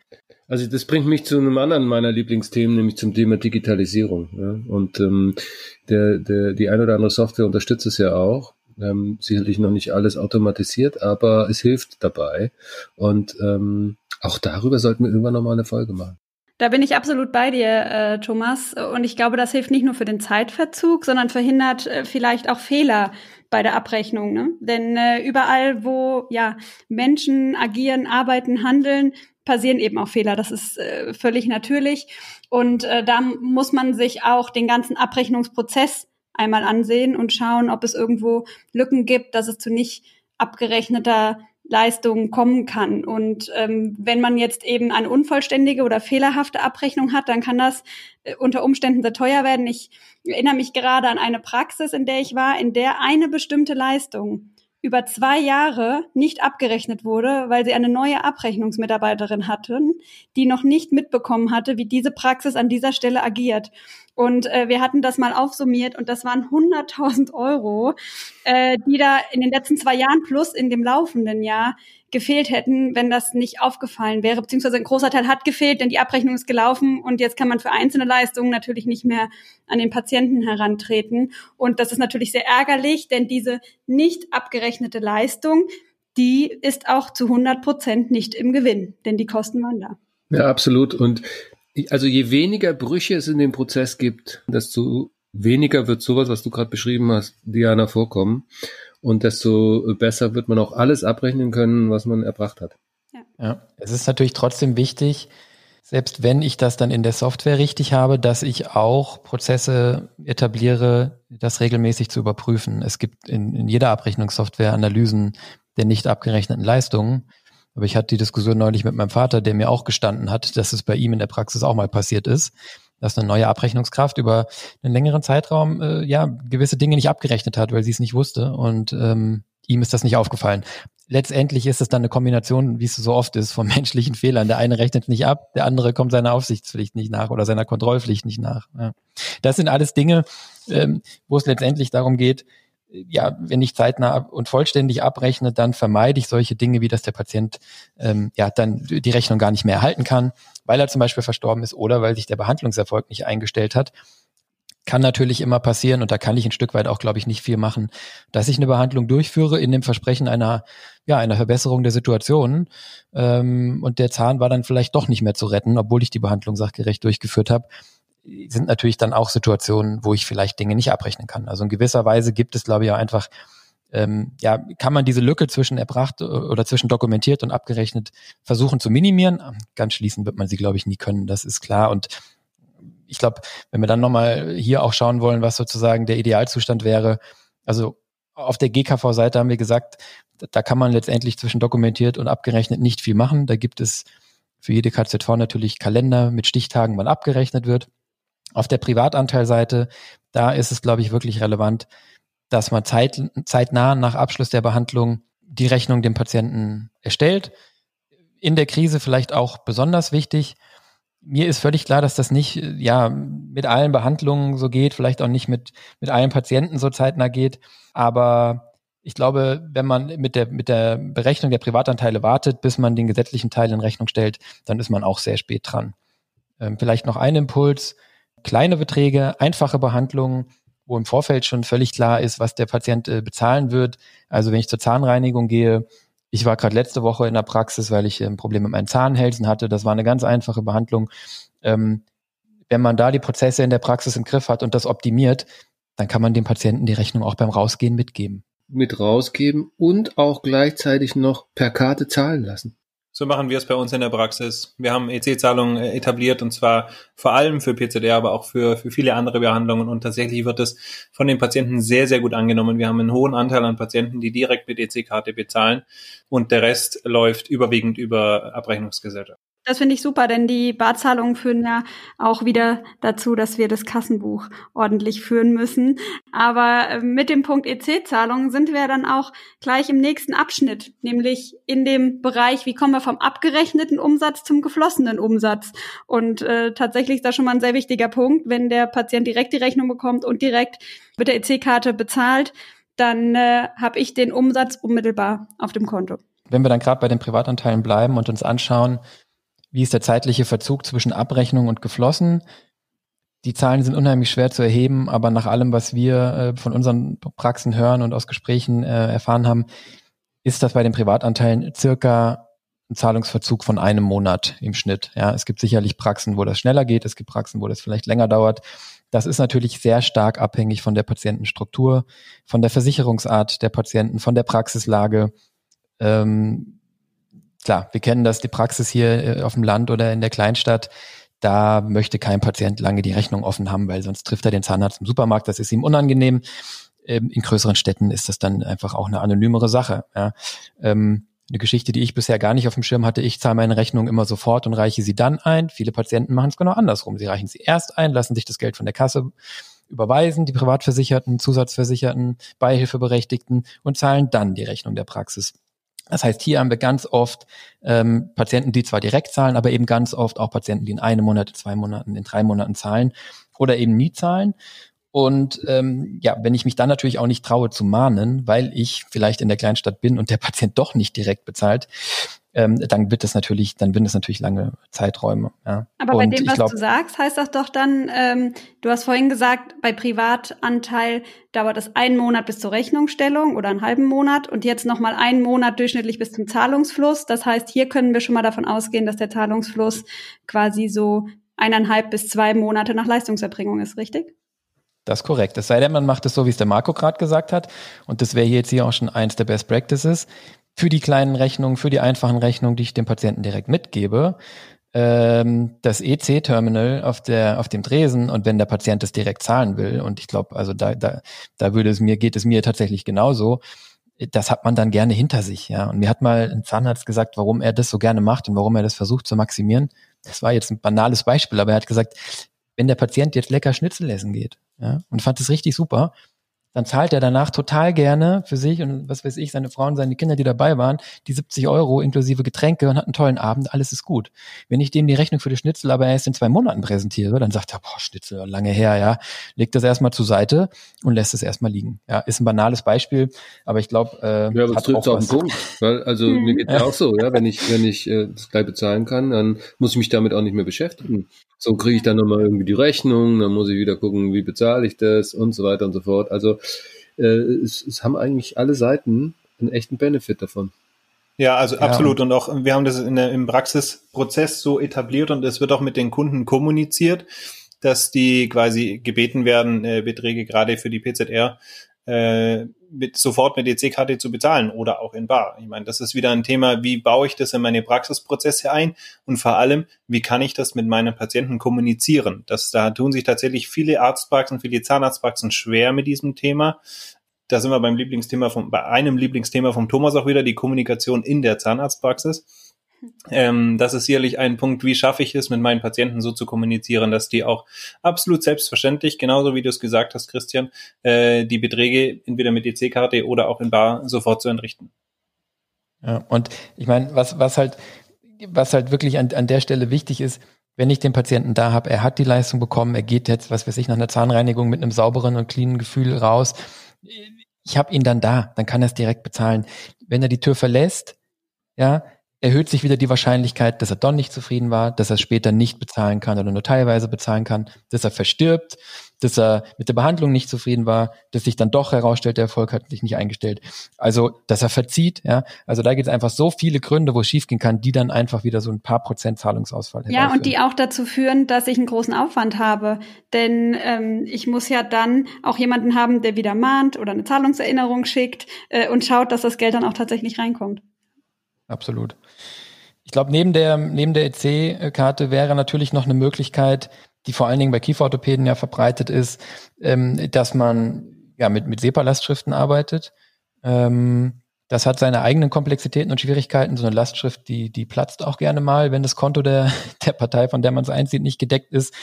Also das bringt mich zu einem anderen meiner Lieblingsthemen, nämlich zum Thema Digitalisierung. Ja? Und ähm, der, der, die ein oder andere Software unterstützt es ja auch. Ähm, sicherlich noch nicht alles automatisiert, aber es hilft dabei. Und ähm, auch darüber sollten wir irgendwann nochmal eine Folge machen. Da bin ich absolut bei dir, äh, Thomas. Und ich glaube, das hilft nicht nur für den Zeitverzug, sondern verhindert äh, vielleicht auch Fehler bei der Abrechnung. Ne? Denn äh, überall, wo ja Menschen agieren, arbeiten, handeln, passieren eben auch Fehler. Das ist äh, völlig natürlich. Und äh, da muss man sich auch den ganzen Abrechnungsprozess einmal ansehen und schauen, ob es irgendwo Lücken gibt, dass es zu nicht abgerechneter Leistung kommen kann. Und ähm, wenn man jetzt eben eine unvollständige oder fehlerhafte Abrechnung hat, dann kann das äh, unter Umständen sehr teuer werden. Ich erinnere mich gerade an eine Praxis, in der ich war, in der eine bestimmte Leistung über zwei Jahre nicht abgerechnet wurde, weil sie eine neue Abrechnungsmitarbeiterin hatten, die noch nicht mitbekommen hatte, wie diese Praxis an dieser Stelle agiert. Und äh, wir hatten das mal aufsummiert und das waren 100.000 Euro, äh, die da in den letzten zwei Jahren plus in dem laufenden Jahr gefehlt hätten, wenn das nicht aufgefallen wäre. Beziehungsweise ein großer Teil hat gefehlt, denn die Abrechnung ist gelaufen und jetzt kann man für einzelne Leistungen natürlich nicht mehr an den Patienten herantreten. Und das ist natürlich sehr ärgerlich, denn diese nicht abgerechnete Leistung, die ist auch zu 100 Prozent nicht im Gewinn, denn die Kosten waren da. Ja, absolut. Und also je weniger Brüche es in dem Prozess gibt, desto weniger wird sowas, was du gerade beschrieben hast, Diana, vorkommen. Und desto besser wird man auch alles abrechnen können, was man erbracht hat. Ja. ja. Es ist natürlich trotzdem wichtig, selbst wenn ich das dann in der Software richtig habe, dass ich auch Prozesse etabliere, das regelmäßig zu überprüfen. Es gibt in, in jeder Abrechnungssoftware Analysen der nicht abgerechneten Leistungen. Aber ich hatte die Diskussion neulich mit meinem Vater, der mir auch gestanden hat, dass es bei ihm in der Praxis auch mal passiert ist, dass eine neue Abrechnungskraft über einen längeren Zeitraum äh, ja gewisse Dinge nicht abgerechnet hat, weil sie es nicht wusste und ähm, ihm ist das nicht aufgefallen. Letztendlich ist es dann eine Kombination, wie es so oft ist, von menschlichen Fehlern. Der eine rechnet nicht ab, der andere kommt seiner Aufsichtspflicht nicht nach oder seiner Kontrollpflicht nicht nach. Ja. Das sind alles Dinge, ähm, wo es letztendlich darum geht, ja, wenn ich zeitnah und vollständig abrechne, dann vermeide ich solche Dinge, wie dass der Patient ähm, ja dann die Rechnung gar nicht mehr erhalten kann, weil er zum Beispiel verstorben ist oder weil sich der Behandlungserfolg nicht eingestellt hat. Kann natürlich immer passieren und da kann ich ein Stück weit auch, glaube ich, nicht viel machen, dass ich eine Behandlung durchführe in dem Versprechen einer, ja, einer Verbesserung der Situation ähm, und der Zahn war dann vielleicht doch nicht mehr zu retten, obwohl ich die Behandlung sachgerecht durchgeführt habe sind natürlich dann auch Situationen, wo ich vielleicht Dinge nicht abrechnen kann. Also in gewisser Weise gibt es, glaube ich, auch einfach, ähm, ja, kann man diese Lücke zwischen erbracht oder zwischen dokumentiert und abgerechnet versuchen zu minimieren. Ganz schließen wird man sie, glaube ich, nie können, das ist klar. Und ich glaube, wenn wir dann nochmal hier auch schauen wollen, was sozusagen der Idealzustand wäre, also auf der GKV-Seite haben wir gesagt, da kann man letztendlich zwischen dokumentiert und abgerechnet nicht viel machen. Da gibt es für jede KZV natürlich Kalender mit Stichtagen, wann abgerechnet wird. Auf der Privatanteilseite, da ist es, glaube ich, wirklich relevant, dass man zeit, zeitnah nach Abschluss der Behandlung die Rechnung dem Patienten erstellt. In der Krise vielleicht auch besonders wichtig. Mir ist völlig klar, dass das nicht ja mit allen Behandlungen so geht, vielleicht auch nicht mit mit allen Patienten so zeitnah geht. Aber ich glaube, wenn man mit der mit der Berechnung der Privatanteile wartet, bis man den gesetzlichen Teil in Rechnung stellt, dann ist man auch sehr spät dran. Ähm, vielleicht noch ein Impuls: kleine Beträge, einfache Behandlungen, wo im Vorfeld schon völlig klar ist, was der Patient äh, bezahlen wird. Also wenn ich zur Zahnreinigung gehe, ich war gerade letzte Woche in der Praxis, weil ich ein Problem mit meinen Zahnhälsen hatte. Das war eine ganz einfache Behandlung. Ähm, wenn man da die Prozesse in der Praxis im Griff hat und das optimiert, dann kann man dem Patienten die Rechnung auch beim Rausgehen mitgeben. Mit rausgeben und auch gleichzeitig noch per Karte zahlen lassen. So machen wir es bei uns in der Praxis. Wir haben EC-Zahlungen äh, etabliert und zwar vor allem für PCD, aber auch für, für viele andere Behandlungen und tatsächlich wird es von den Patienten sehr, sehr gut angenommen. Wir haben einen hohen Anteil an Patienten, die direkt mit EC-Karte bezahlen und der Rest läuft überwiegend über Abrechnungsgesellschaft. Das finde ich super, denn die Barzahlungen führen ja auch wieder dazu, dass wir das Kassenbuch ordentlich führen müssen. Aber äh, mit dem Punkt EC-Zahlungen sind wir dann auch gleich im nächsten Abschnitt, nämlich in dem Bereich, wie kommen wir vom abgerechneten Umsatz zum geflossenen Umsatz. Und äh, tatsächlich ist das schon mal ein sehr wichtiger Punkt, wenn der Patient direkt die Rechnung bekommt und direkt mit der EC-Karte bezahlt, dann äh, habe ich den Umsatz unmittelbar auf dem Konto. Wenn wir dann gerade bei den Privatanteilen bleiben und uns anschauen, wie ist der zeitliche Verzug zwischen Abrechnung und geflossen? Die Zahlen sind unheimlich schwer zu erheben, aber nach allem, was wir äh, von unseren Praxen hören und aus Gesprächen äh, erfahren haben, ist das bei den Privatanteilen circa ein Zahlungsverzug von einem Monat im Schnitt. Ja, es gibt sicherlich Praxen, wo das schneller geht, es gibt Praxen, wo das vielleicht länger dauert. Das ist natürlich sehr stark abhängig von der Patientenstruktur, von der Versicherungsart der Patienten, von der Praxislage. Ähm, klar, wir kennen das, die Praxis hier äh, auf dem Land oder in der Kleinstadt, da möchte kein Patient lange die Rechnung offen haben, weil sonst trifft er den Zahnarzt im Supermarkt, das ist ihm unangenehm. Ähm, in größeren Städten ist das dann einfach auch eine anonymere Sache. Ja. Ähm, eine Geschichte, die ich bisher gar nicht auf dem Schirm hatte. Ich zahle meine Rechnung immer sofort und reiche sie dann ein. Viele Patienten machen es genau andersrum. Sie reichen sie erst ein, lassen sich das Geld von der Kasse überweisen die Privatversicherten, Zusatzversicherten, Beihilfeberechtigten und zahlen dann die Rechnung der Praxis. Das heißt, hier haben wir ganz oft ähm, Patienten, die zwar direkt zahlen, aber eben ganz oft auch Patienten, die in einem Monat, zwei Monaten, in drei Monaten zahlen oder eben nie zahlen. Und ähm, ja, wenn ich mich dann natürlich auch nicht traue zu mahnen, weil ich vielleicht in der Kleinstadt bin und der Patient doch nicht direkt bezahlt, ähm, dann wird es natürlich, dann wird es natürlich lange Zeiträume. Ja. Aber bei dem, was glaub, du sagst, heißt das doch dann, ähm, du hast vorhin gesagt, bei Privatanteil dauert es einen Monat bis zur Rechnungsstellung oder einen halben Monat und jetzt nochmal einen Monat durchschnittlich bis zum Zahlungsfluss. Das heißt, hier können wir schon mal davon ausgehen, dass der Zahlungsfluss quasi so eineinhalb bis zwei Monate nach Leistungserbringung ist, richtig? Das ist korrekt. Es sei denn, man macht es so, wie es der Marco gerade gesagt hat. Und das wäre hier jetzt hier auch schon eins der Best Practices für die kleinen Rechnungen, für die einfachen Rechnungen, die ich dem Patienten direkt mitgebe, ähm, das EC-Terminal auf auf dem Tresen und wenn der Patient das direkt zahlen will und ich glaube, also da da da würde es mir geht es mir tatsächlich genauso. Das hat man dann gerne hinter sich, ja. Und mir hat mal ein Zahnarzt gesagt, warum er das so gerne macht und warum er das versucht zu maximieren. Das war jetzt ein banales Beispiel, aber er hat gesagt, wenn der Patient jetzt lecker Schnitzel essen geht, ja, und fand es richtig super, dann zahlt er danach total gerne für sich und was weiß ich, seine Frauen, seine Kinder, die dabei waren, die 70 Euro inklusive Getränke und hat einen tollen Abend, alles ist gut. Wenn ich dem die Rechnung für die Schnitzel aber erst in zwei Monaten präsentiere, dann sagt er, boah, Schnitzel, lange her, ja, legt das erstmal zur Seite und lässt es erstmal liegen. Ja, ist ein banales Beispiel, aber ich glaube, äh, ja, aber es trifft auf den Punkt, weil, also hm. mir geht ja auch so, ja, wenn ich, wenn ich äh, das gleich bezahlen kann, dann muss ich mich damit auch nicht mehr beschäftigen. So kriege ich dann nochmal irgendwie die Rechnung, dann muss ich wieder gucken, wie bezahle ich das und so weiter und so fort. Also äh, es, es haben eigentlich alle Seiten einen echten Benefit davon. Ja, also ja. absolut. Und auch wir haben das in der, im Praxisprozess so etabliert und es wird auch mit den Kunden kommuniziert, dass die quasi gebeten werden, äh, Beträge gerade für die PZR äh, mit, sofort mit EC-Karte zu bezahlen oder auch in Bar. Ich meine, das ist wieder ein Thema, wie baue ich das in meine Praxisprozesse ein und vor allem, wie kann ich das mit meinen Patienten kommunizieren? Das, da tun sich tatsächlich viele Arztpraxen, viele Zahnarztpraxen schwer mit diesem Thema. Da sind wir beim Lieblingsthema vom, bei einem Lieblingsthema vom Thomas auch wieder, die Kommunikation in der Zahnarztpraxis. Ähm, das ist sicherlich ein Punkt, wie schaffe ich es, mit meinen Patienten so zu kommunizieren, dass die auch absolut selbstverständlich, genauso wie du es gesagt hast, Christian, äh, die Beträge entweder mit EC-Karte oder auch in Bar sofort zu entrichten. Ja, und ich meine, was, was halt, was halt wirklich an, an der Stelle wichtig ist, wenn ich den Patienten da habe, er hat die Leistung bekommen, er geht jetzt, was weiß ich, nach einer Zahnreinigung mit einem sauberen und cleanen Gefühl raus. Ich habe ihn dann da, dann kann er es direkt bezahlen. Wenn er die Tür verlässt, ja, erhöht sich wieder die Wahrscheinlichkeit, dass er doch nicht zufrieden war, dass er später nicht bezahlen kann oder nur teilweise bezahlen kann, dass er verstirbt, dass er mit der Behandlung nicht zufrieden war, dass sich dann doch herausstellt, der Erfolg hat sich nicht eingestellt. Also, dass er verzieht, ja. Also da gibt es einfach so viele Gründe, wo es schiefgehen kann, die dann einfach wieder so ein paar Prozent Zahlungsausfall Ja, und die auch dazu führen, dass ich einen großen Aufwand habe. Denn ähm, ich muss ja dann auch jemanden haben, der wieder mahnt oder eine Zahlungserinnerung schickt äh, und schaut, dass das Geld dann auch tatsächlich reinkommt absolut. Ich glaube, neben der, neben der EC-Karte wäre natürlich noch eine Möglichkeit, die vor allen Dingen bei Kieferorthopäden ja verbreitet ist, ähm, dass man ja mit, mit SEPA-Lastschriften arbeitet. Ähm, das hat seine eigenen Komplexitäten und Schwierigkeiten. So eine Lastschrift, die, die platzt auch gerne mal, wenn das Konto der, der Partei, von der man es einzieht, nicht gedeckt ist.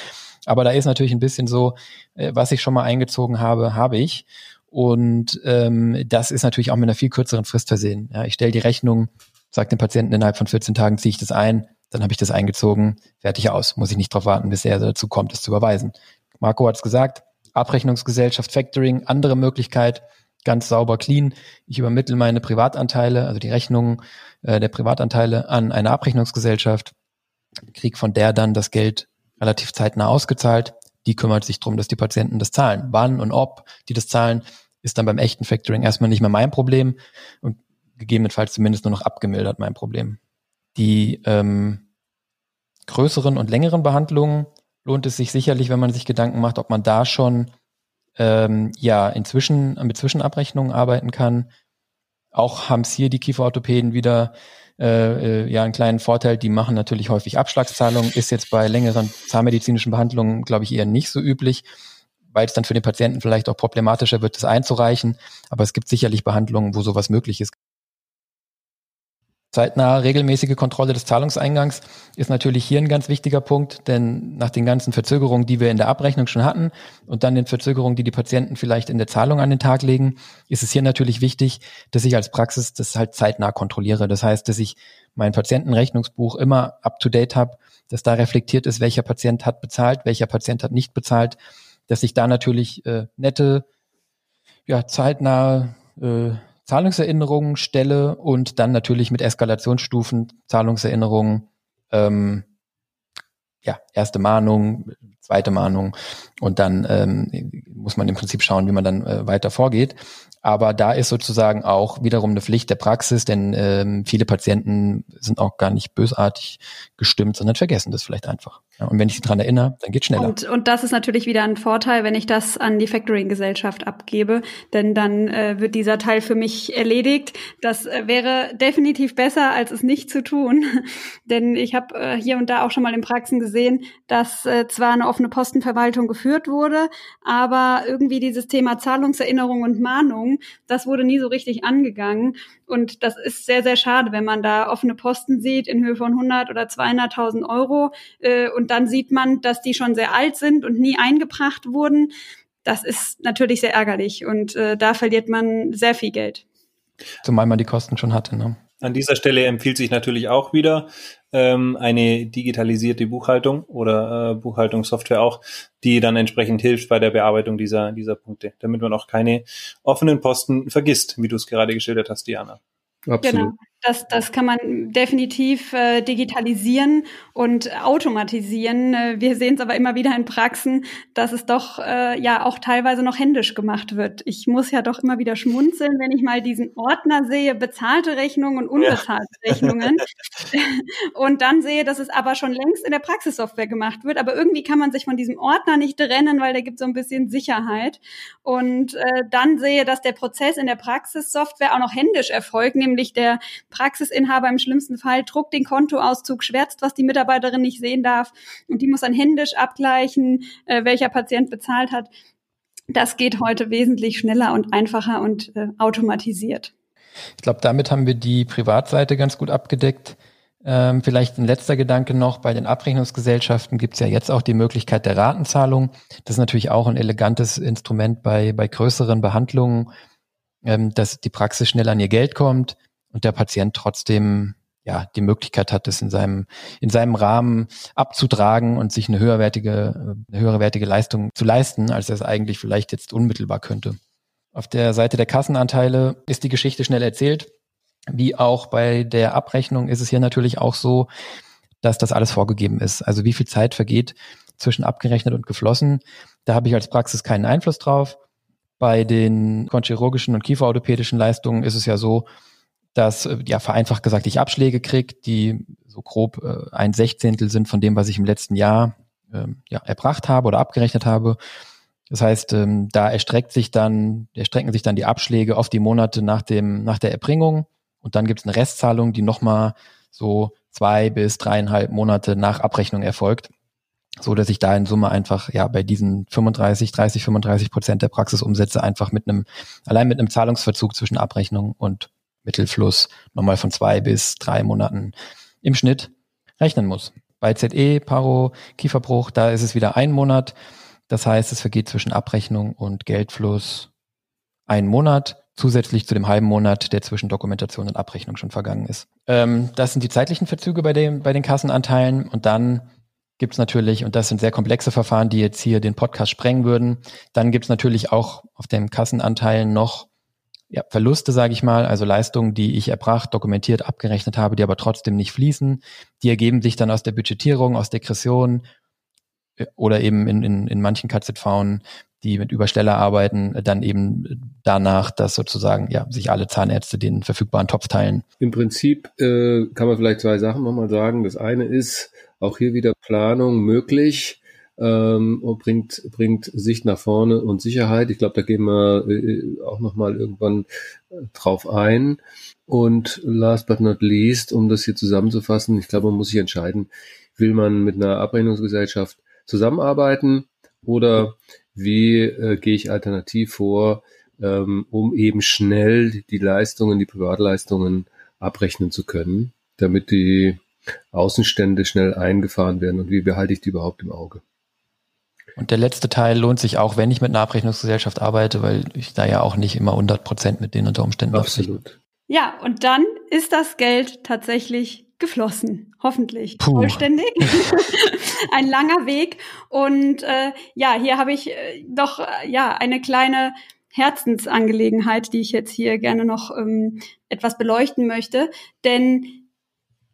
Aber da ist natürlich ein bisschen so, äh, was ich schon mal eingezogen habe, habe ich. Und ähm, das ist natürlich auch mit einer viel kürzeren Frist versehen. Ja, ich stelle die Rechnung sagt dem Patienten, innerhalb von 14 Tagen ziehe ich das ein, dann habe ich das eingezogen, fertig aus. Muss ich nicht darauf warten, bis er dazu kommt, es zu überweisen. Marco hat es gesagt, Abrechnungsgesellschaft, Factoring, andere Möglichkeit, ganz sauber, clean. Ich übermittle meine Privatanteile, also die Rechnungen äh, der Privatanteile an eine Abrechnungsgesellschaft, krieg von der dann das Geld relativ zeitnah ausgezahlt. Die kümmert sich drum, dass die Patienten das zahlen. Wann und ob die das zahlen, ist dann beim echten Factoring erstmal nicht mehr mein Problem. Und gegebenenfalls zumindest nur noch abgemildert, mein Problem. Die ähm, größeren und längeren Behandlungen lohnt es sich sicherlich, wenn man sich Gedanken macht, ob man da schon ähm, ja inzwischen mit Zwischenabrechnungen arbeiten kann. Auch haben es hier die Kieferorthopäden wieder äh, äh, ja einen kleinen Vorteil. Die machen natürlich häufig Abschlagszahlungen. Ist jetzt bei längeren zahnmedizinischen Behandlungen, glaube ich, eher nicht so üblich, weil es dann für den Patienten vielleicht auch problematischer wird, das einzureichen. Aber es gibt sicherlich Behandlungen, wo sowas möglich ist. Zeitnahe regelmäßige Kontrolle des Zahlungseingangs ist natürlich hier ein ganz wichtiger Punkt, denn nach den ganzen Verzögerungen, die wir in der Abrechnung schon hatten und dann den Verzögerungen, die die Patienten vielleicht in der Zahlung an den Tag legen, ist es hier natürlich wichtig, dass ich als Praxis das halt zeitnah kontrolliere. Das heißt, dass ich mein Patientenrechnungsbuch immer up-to-date habe, dass da reflektiert ist, welcher Patient hat bezahlt, welcher Patient hat nicht bezahlt, dass ich da natürlich äh, nette, ja, zeitnahe äh, Zahlungserinnerungen stelle und dann natürlich mit Eskalationsstufen Zahlungserinnerungen, ähm, ja, erste Mahnung, zweite Mahnung und dann ähm, muss man im Prinzip schauen, wie man dann äh, weiter vorgeht. Aber da ist sozusagen auch wiederum eine Pflicht der Praxis, denn ähm, viele Patienten sind auch gar nicht bösartig gestimmt, sondern vergessen das vielleicht einfach. Ja, und wenn ich sie dran erinnere, dann geht schneller. Und, und das ist natürlich wieder ein Vorteil, wenn ich das an die Factoring-Gesellschaft abgebe, denn dann äh, wird dieser Teil für mich erledigt. Das äh, wäre definitiv besser, als es nicht zu tun, denn ich habe äh, hier und da auch schon mal in Praxen gesehen, dass äh, zwar eine offene Postenverwaltung geführt wurde, aber irgendwie dieses Thema Zahlungserinnerung und Mahnung, das wurde nie so richtig angegangen. Und das ist sehr, sehr schade, wenn man da offene Posten sieht in Höhe von 100 oder 200.000 Euro äh, und dann sieht man, dass die schon sehr alt sind und nie eingebracht wurden. Das ist natürlich sehr ärgerlich und äh, da verliert man sehr viel Geld. Zumal man die Kosten schon hatte. Ne? An dieser Stelle empfiehlt sich natürlich auch wieder ähm, eine digitalisierte Buchhaltung oder äh, Buchhaltungssoftware auch, die dann entsprechend hilft bei der Bearbeitung dieser, dieser Punkte, damit man auch keine offenen Posten vergisst, wie du es gerade geschildert hast, Diana. Absolut. Genau. Das, das kann man definitiv äh, digitalisieren und automatisieren. Äh, wir sehen es aber immer wieder in Praxen, dass es doch äh, ja auch teilweise noch händisch gemacht wird. Ich muss ja doch immer wieder schmunzeln, wenn ich mal diesen Ordner sehe, bezahlte Rechnungen und unbezahlte ja. Rechnungen. und dann sehe, dass es aber schon längst in der Praxissoftware gemacht wird. Aber irgendwie kann man sich von diesem Ordner nicht trennen, weil der gibt so ein bisschen Sicherheit. Und äh, dann sehe, dass der Prozess in der Praxissoftware auch noch händisch erfolgt, nämlich der Praxisinhaber im schlimmsten Fall druckt den Kontoauszug, schwärzt, was die Mitarbeiterin nicht sehen darf und die muss dann händisch abgleichen, äh, welcher Patient bezahlt hat. Das geht heute wesentlich schneller und einfacher und äh, automatisiert. Ich glaube, damit haben wir die Privatseite ganz gut abgedeckt. Ähm, vielleicht ein letzter Gedanke noch. Bei den Abrechnungsgesellschaften gibt es ja jetzt auch die Möglichkeit der Ratenzahlung. Das ist natürlich auch ein elegantes Instrument bei, bei größeren Behandlungen, ähm, dass die Praxis schnell an ihr Geld kommt und der Patient trotzdem ja die Möglichkeit hat, es in seinem in seinem Rahmen abzutragen und sich eine höherwertige eine höherwertige Leistung zu leisten, als er es eigentlich vielleicht jetzt unmittelbar könnte. Auf der Seite der Kassenanteile ist die Geschichte schnell erzählt. Wie auch bei der Abrechnung ist es hier natürlich auch so, dass das alles vorgegeben ist. Also wie viel Zeit vergeht zwischen abgerechnet und geflossen, da habe ich als Praxis keinen Einfluss drauf. Bei den chirurgischen und kieferorthopädischen Leistungen ist es ja so, dass, äh, ja, vereinfacht gesagt, ich Abschläge kriege, die so grob äh, ein Sechzehntel sind von dem, was ich im letzten Jahr ähm, ja, erbracht habe oder abgerechnet habe. Das heißt, ähm, da erstreckt sich dann, erstrecken sich dann die Abschläge auf die Monate nach dem, nach der Erbringung und dann gibt es eine Restzahlung, die nochmal so zwei bis dreieinhalb Monate nach Abrechnung erfolgt, so dass ich da in Summe einfach ja bei diesen 35, 30, 35 Prozent der Praxisumsätze einfach mit einem allein mit einem Zahlungsverzug zwischen Abrechnung und Mittelfluss nochmal von zwei bis drei Monaten im Schnitt rechnen muss. Bei ZE, Paro, Kieferbruch, da ist es wieder ein Monat. Das heißt, es vergeht zwischen Abrechnung und Geldfluss ein Monat, zusätzlich zu dem halben Monat, der zwischen Dokumentation und Abrechnung schon vergangen ist. Ähm, das sind die zeitlichen Verzüge bei, den, bei den Kassenanteilen. Und dann gibt es natürlich, und das sind sehr komplexe Verfahren, die jetzt hier den Podcast sprengen würden, dann gibt es natürlich auch auf den Kassenanteilen noch ja, Verluste, sage ich mal, also Leistungen, die ich erbracht, dokumentiert, abgerechnet habe, die aber trotzdem nicht fließen, die ergeben sich dann aus der Budgetierung, aus Degression äh, oder eben in, in, in manchen KZV, die mit Übersteller arbeiten, dann eben danach, dass sozusagen ja sich alle Zahnärzte den verfügbaren Topf teilen. Im Prinzip äh, kann man vielleicht zwei Sachen nochmal sagen. Das eine ist auch hier wieder Planung möglich ähm, bringt, bringt Sicht nach vorne und Sicherheit. Ich glaube, da gehen wir äh, auch nochmal irgendwann äh, drauf ein. Und last but not least, um das hier zusammenzufassen, ich glaube, man muss sich entscheiden, will man mit einer Abrechnungsgesellschaft zusammenarbeiten oder wie äh, gehe ich alternativ vor, ähm, um eben schnell die Leistungen, die Privatleistungen abrechnen zu können, damit die Außenstände schnell eingefahren werden und wie behalte ich die überhaupt im Auge. Und der letzte Teil lohnt sich auch, wenn ich mit einer Abrechnungsgesellschaft arbeite, weil ich da ja auch nicht immer 100 Prozent mit denen unter Umständen Absolut. Ja, und dann ist das Geld tatsächlich geflossen, hoffentlich Puh. vollständig. Ein langer Weg und äh, ja, hier habe ich äh, doch äh, ja eine kleine Herzensangelegenheit, die ich jetzt hier gerne noch ähm, etwas beleuchten möchte, denn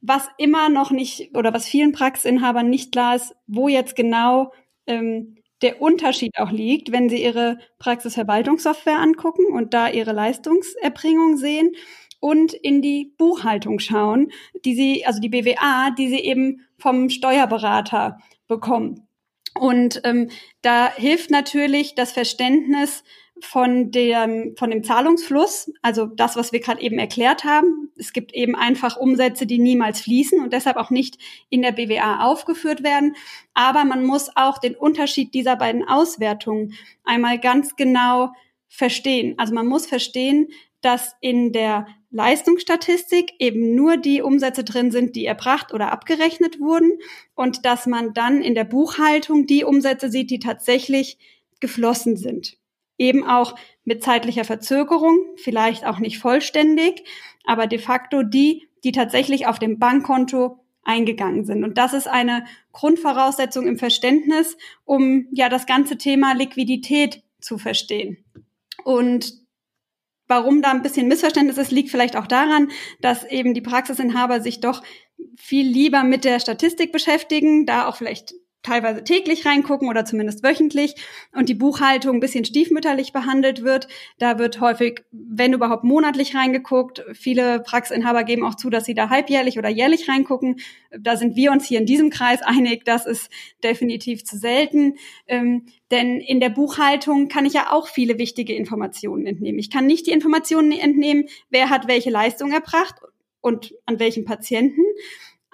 was immer noch nicht oder was vielen Praxisinhabern nicht klar ist, wo jetzt genau ähm, der Unterschied auch liegt, wenn sie ihre Praxisverwaltungssoftware angucken und da ihre Leistungserbringung sehen und in die Buchhaltung schauen, die sie, also die BWA, die sie eben vom Steuerberater bekommen. Und ähm, da hilft natürlich das Verständnis von dem, von dem Zahlungsfluss, also das, was wir gerade eben erklärt haben. Es gibt eben einfach Umsätze, die niemals fließen und deshalb auch nicht in der BWA aufgeführt werden. Aber man muss auch den Unterschied dieser beiden Auswertungen einmal ganz genau verstehen. Also man muss verstehen, dass in der Leistungsstatistik eben nur die Umsätze drin sind, die erbracht oder abgerechnet wurden und dass man dann in der Buchhaltung die Umsätze sieht, die tatsächlich geflossen sind eben auch mit zeitlicher Verzögerung, vielleicht auch nicht vollständig, aber de facto die, die tatsächlich auf dem Bankkonto eingegangen sind. Und das ist eine Grundvoraussetzung im Verständnis, um ja das ganze Thema Liquidität zu verstehen. Und warum da ein bisschen Missverständnis ist, liegt vielleicht auch daran, dass eben die Praxisinhaber sich doch viel lieber mit der Statistik beschäftigen, da auch vielleicht teilweise täglich reingucken oder zumindest wöchentlich und die Buchhaltung ein bisschen stiefmütterlich behandelt wird. Da wird häufig, wenn überhaupt, monatlich reingeguckt. Viele Praxisinhaber geben auch zu, dass sie da halbjährlich oder jährlich reingucken. Da sind wir uns hier in diesem Kreis einig, das ist definitiv zu selten. Ähm, denn in der Buchhaltung kann ich ja auch viele wichtige Informationen entnehmen. Ich kann nicht die Informationen entnehmen, wer hat welche Leistung erbracht und an welchen Patienten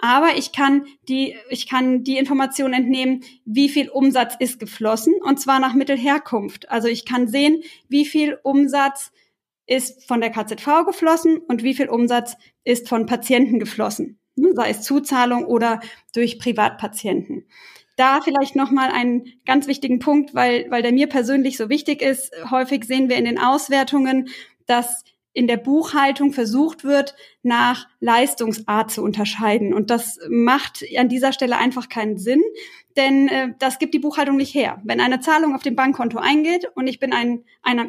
aber ich kann die, ich kann die Information entnehmen, wie viel Umsatz ist geflossen und zwar nach Mittelherkunft. Also ich kann sehen, wie viel Umsatz ist von der KZV geflossen und wie viel Umsatz ist von Patienten geflossen, ne, sei es Zuzahlung oder durch Privatpatienten. Da vielleicht noch mal einen ganz wichtigen Punkt, weil weil der mir persönlich so wichtig ist. Häufig sehen wir in den Auswertungen, dass in der Buchhaltung versucht wird, nach Leistungsart zu unterscheiden. Und das macht an dieser Stelle einfach keinen Sinn, denn äh, das gibt die Buchhaltung nicht her. Wenn eine Zahlung auf dem Bankkonto eingeht und ich bin ein, einer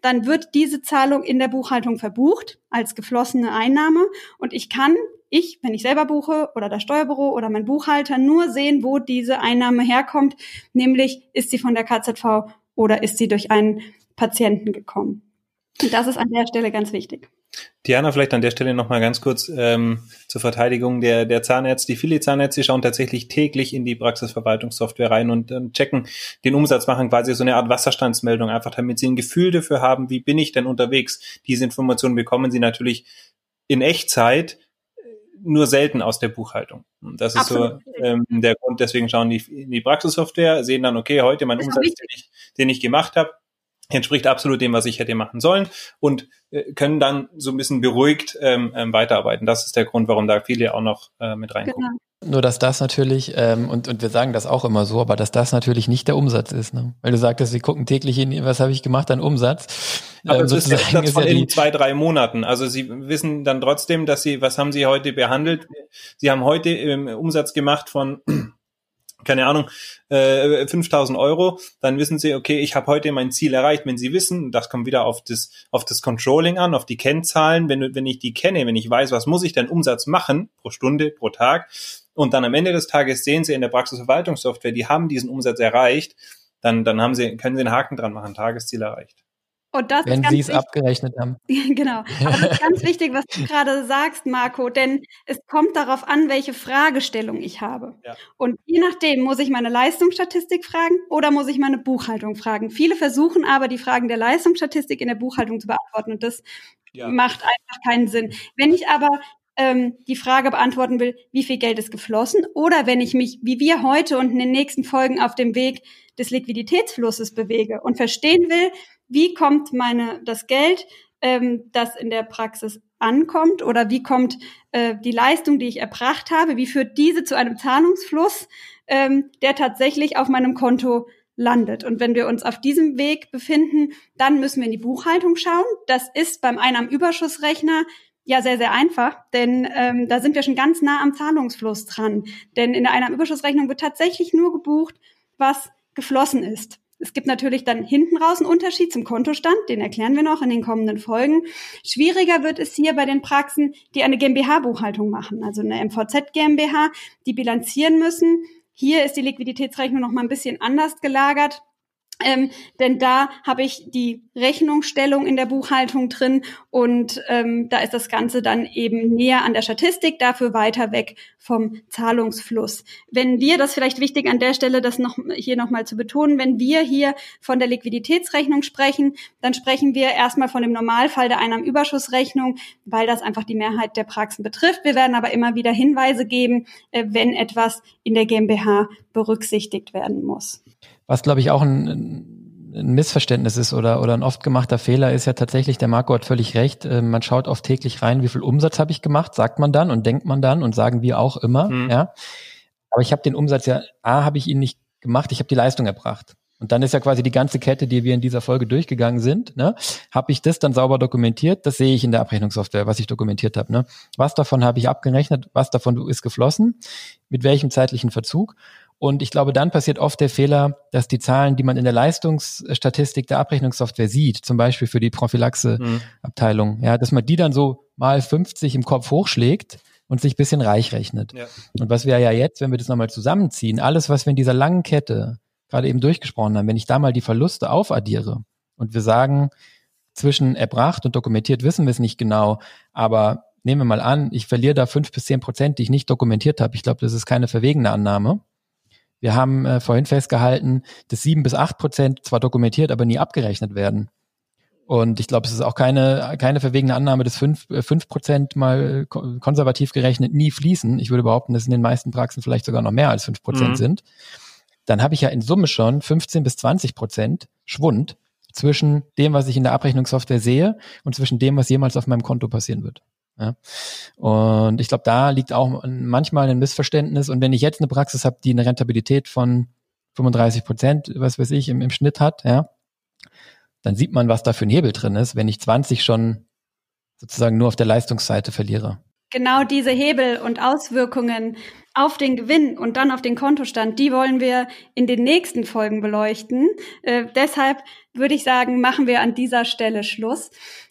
dann wird diese Zahlung in der Buchhaltung verbucht als geflossene Einnahme und ich kann ich, wenn ich selber buche oder das Steuerbüro oder mein Buchhalter nur sehen, wo diese Einnahme herkommt, nämlich ist sie von der KZV oder ist sie durch einen Patienten gekommen. Das ist an der Stelle ganz wichtig. Diana, vielleicht an der Stelle nochmal ganz kurz ähm, zur Verteidigung der, der Zahnärzte. Die viele Zahnärzte schauen tatsächlich täglich in die Praxisverwaltungssoftware rein und ähm, checken den Umsatz, machen quasi so eine Art Wasserstandsmeldung, einfach damit sie ein Gefühl dafür haben, wie bin ich denn unterwegs. Diese Informationen bekommen sie natürlich in Echtzeit, nur selten aus der Buchhaltung. Das ist Absolut. so ähm, der Grund, deswegen schauen die in die Praxissoftware, sehen dann, okay, heute mein Umsatz, den ich, den ich gemacht habe, entspricht absolut dem, was ich hätte machen sollen und äh, können dann so ein bisschen beruhigt ähm, ähm, weiterarbeiten. Das ist der Grund, warum da viele auch noch äh, mit reinkommen. Genau. Nur dass das natürlich, ähm, und, und wir sagen das auch immer so, aber dass das natürlich nicht der Umsatz ist. Ne? Weil du sagtest, sie gucken täglich in, was habe ich gemacht an Umsatz. Aber ähm, es ist der Umsatz von ja in zwei, drei Monaten. Also sie wissen dann trotzdem, dass sie, was haben sie heute behandelt? Sie haben heute ähm, Umsatz gemacht von keine Ahnung, äh, 5000 Euro, dann wissen Sie, okay, ich habe heute mein Ziel erreicht. Wenn Sie wissen, das kommt wieder auf das, auf das Controlling an, auf die Kennzahlen, wenn, wenn ich die kenne, wenn ich weiß, was muss ich denn Umsatz machen pro Stunde, pro Tag, und dann am Ende des Tages sehen Sie in der Praxisverwaltungssoftware, die haben diesen Umsatz erreicht, dann, dann haben Sie, können Sie einen Haken dran machen, Tagesziel erreicht. Und das Wenn Sie es abgerechnet haben. genau. Aber das ist ganz wichtig, was du gerade sagst, Marco, denn es kommt darauf an, welche Fragestellung ich habe. Ja. Und je nachdem muss ich meine Leistungsstatistik fragen oder muss ich meine Buchhaltung fragen. Viele versuchen aber, die Fragen der Leistungsstatistik in der Buchhaltung zu beantworten und das ja. macht einfach keinen Sinn. Wenn ich aber ähm, die Frage beantworten will, wie viel Geld ist geflossen oder wenn ich mich, wie wir heute und in den nächsten Folgen auf dem Weg des Liquiditätsflusses bewege und verstehen will, wie kommt meine das Geld, ähm, das in der Praxis ankommt oder wie kommt äh, die Leistung, die ich erbracht habe, wie führt diese zu einem Zahlungsfluss, ähm, der tatsächlich auf meinem Konto landet. Und wenn wir uns auf diesem Weg befinden, dann müssen wir in die Buchhaltung schauen. Das ist beim Einnahmenüberschussrechner ja sehr, sehr einfach, denn ähm, da sind wir schon ganz nah am Zahlungsfluss dran. Denn in der Einnahmenüberschussrechnung wird tatsächlich nur gebucht, was geflossen ist. Es gibt natürlich dann hinten raus einen Unterschied zum Kontostand, den erklären wir noch in den kommenden Folgen. Schwieriger wird es hier bei den Praxen, die eine GmbH-Buchhaltung machen, also eine MVZ GmbH, die bilanzieren müssen hier ist die Liquiditätsrechnung noch mal ein bisschen anders gelagert. Ähm, denn da habe ich die Rechnungsstellung in der Buchhaltung drin und ähm, da ist das Ganze dann eben näher an der Statistik, dafür weiter weg vom Zahlungsfluss. Wenn wir, das vielleicht wichtig an der Stelle, das noch hier nochmal zu betonen, wenn wir hier von der Liquiditätsrechnung sprechen, dann sprechen wir erstmal von dem Normalfall der Einnahmenüberschussrechnung, weil das einfach die Mehrheit der Praxen betrifft. Wir werden aber immer wieder Hinweise geben, äh, wenn etwas in der GmbH berücksichtigt werden muss. Was, glaube ich, auch ein, ein Missverständnis ist oder, oder ein oft gemachter Fehler ist ja tatsächlich, der Marco hat völlig recht, äh, man schaut oft täglich rein, wie viel Umsatz habe ich gemacht, sagt man dann und denkt man dann und sagen wir auch immer, mhm. ja. Aber ich habe den Umsatz ja, A, habe ich ihn nicht gemacht, ich habe die Leistung erbracht. Und dann ist ja quasi die ganze Kette, die wir in dieser Folge durchgegangen sind, ne, habe ich das dann sauber dokumentiert, das sehe ich in der Abrechnungssoftware, was ich dokumentiert habe. Ne? Was davon habe ich abgerechnet, was davon ist geflossen, mit welchem zeitlichen Verzug. Und ich glaube, dann passiert oft der Fehler, dass die Zahlen, die man in der Leistungsstatistik der Abrechnungssoftware sieht, zum Beispiel für die Prophylaxe-Abteilung, mhm. ja, dass man die dann so mal 50 im Kopf hochschlägt und sich bisschen reich rechnet. Ja. Und was wir ja jetzt, wenn wir das nochmal zusammenziehen, alles, was wir in dieser langen Kette gerade eben durchgesprochen haben, wenn ich da mal die Verluste aufaddiere und wir sagen, zwischen erbracht und dokumentiert wissen wir es nicht genau, aber nehmen wir mal an, ich verliere da fünf bis zehn Prozent, die ich nicht dokumentiert habe. Ich glaube, das ist keine verwegene Annahme. Wir haben äh, vorhin festgehalten, dass sieben bis acht Prozent zwar dokumentiert, aber nie abgerechnet werden. Und ich glaube, es ist auch keine, keine verwegene Annahme, dass fünf äh, fünf Prozent mal konservativ gerechnet nie fließen. Ich würde behaupten, dass in den meisten Praxen vielleicht sogar noch mehr als fünf Prozent mhm. sind. Dann habe ich ja in Summe schon 15 bis 20 Prozent Schwund zwischen dem, was ich in der Abrechnungssoftware sehe und zwischen dem, was jemals auf meinem Konto passieren wird. Ja. Und ich glaube, da liegt auch manchmal ein Missverständnis. Und wenn ich jetzt eine Praxis habe, die eine Rentabilität von 35 Prozent, was weiß ich, im, im Schnitt hat, ja, dann sieht man, was da für ein Hebel drin ist, wenn ich 20 schon sozusagen nur auf der Leistungsseite verliere. Genau diese Hebel und Auswirkungen auf den Gewinn und dann auf den Kontostand, die wollen wir in den nächsten Folgen beleuchten. Äh, deshalb würde ich sagen, machen wir an dieser Stelle Schluss.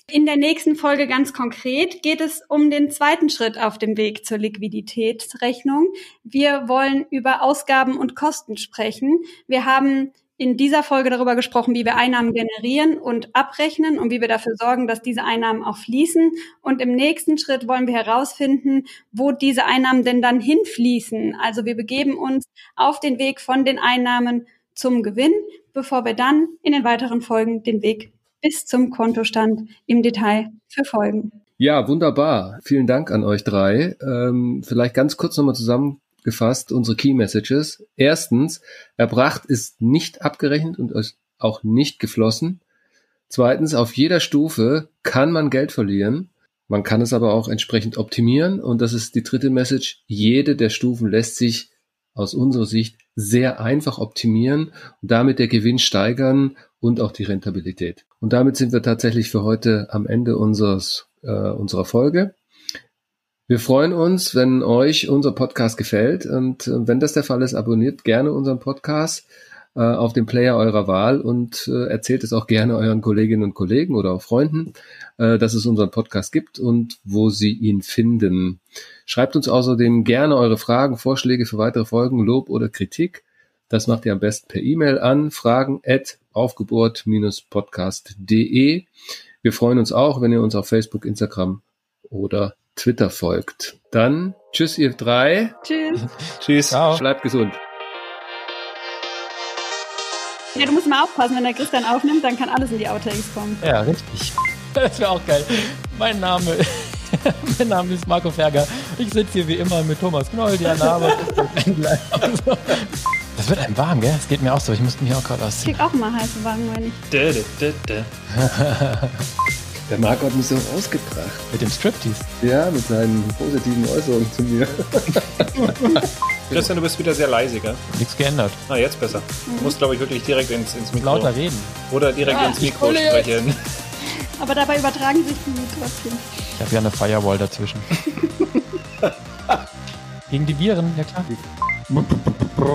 In der nächsten Folge ganz konkret geht es um den zweiten Schritt auf dem Weg zur Liquiditätsrechnung. Wir wollen über Ausgaben und Kosten sprechen. Wir haben in dieser Folge darüber gesprochen, wie wir Einnahmen generieren und abrechnen und wie wir dafür sorgen, dass diese Einnahmen auch fließen. Und im nächsten Schritt wollen wir herausfinden, wo diese Einnahmen denn dann hinfließen. Also wir begeben uns auf den Weg von den Einnahmen zum Gewinn, bevor wir dann in den weiteren Folgen den Weg bis zum Kontostand im Detail verfolgen. Ja, wunderbar. Vielen Dank an euch drei. Ähm, vielleicht ganz kurz nochmal zusammengefasst unsere Key Messages. Erstens, erbracht ist nicht abgerechnet und ist auch nicht geflossen. Zweitens, auf jeder Stufe kann man Geld verlieren. Man kann es aber auch entsprechend optimieren. Und das ist die dritte Message. Jede der Stufen lässt sich aus unserer Sicht sehr einfach optimieren und damit der Gewinn steigern und auch die Rentabilität. Und damit sind wir tatsächlich für heute am Ende unseres, äh, unserer Folge. Wir freuen uns, wenn euch unser Podcast gefällt und äh, wenn das der Fall ist, abonniert gerne unseren Podcast äh, auf dem Player eurer Wahl und äh, erzählt es auch gerne euren Kolleginnen und Kollegen oder auch Freunden, äh, dass es unseren Podcast gibt und wo sie ihn finden. Schreibt uns außerdem gerne eure Fragen, Vorschläge für weitere Folgen, Lob oder Kritik. Das macht ihr am besten per E-Mail an fragen aufgeburt-podcast.de. Wir freuen uns auch, wenn ihr uns auf Facebook, Instagram oder Twitter folgt. Dann tschüss ihr drei. Tschüss. tschüss. Ciao. Bleibt gesund. Ja, du musst mal aufpassen, wenn der Christian aufnimmt, dann kann alles in die Outtakes kommen. Ja, richtig. Das wäre auch geil. Mein Name, mein Name ist Marco Ferger. Ich sitze hier wie immer mit Thomas Knoll, Diana Arbeit. Das wird einem warm, gell? Das geht mir auch so. Ich musste mich auch gerade ausziehen. Ich krieg auch immer heiße Wangen, wenn ich. Der Marco hat mich so rausgebracht. Mit dem Striptease. Ja, mit seinen positiven Äußerungen zu mir. Christian, du bist wieder sehr leise, gell? Nichts geändert. Ah, jetzt besser. Du musst, glaube ich, wirklich direkt ins, ins Mikro. Lauter reden. Oder direkt Ja, ins Mikro sprechen. Aber dabei übertragen sich die trotzdem. Ich habe ja eine Firewall dazwischen. Gegen die Viren, ja klar. Bro.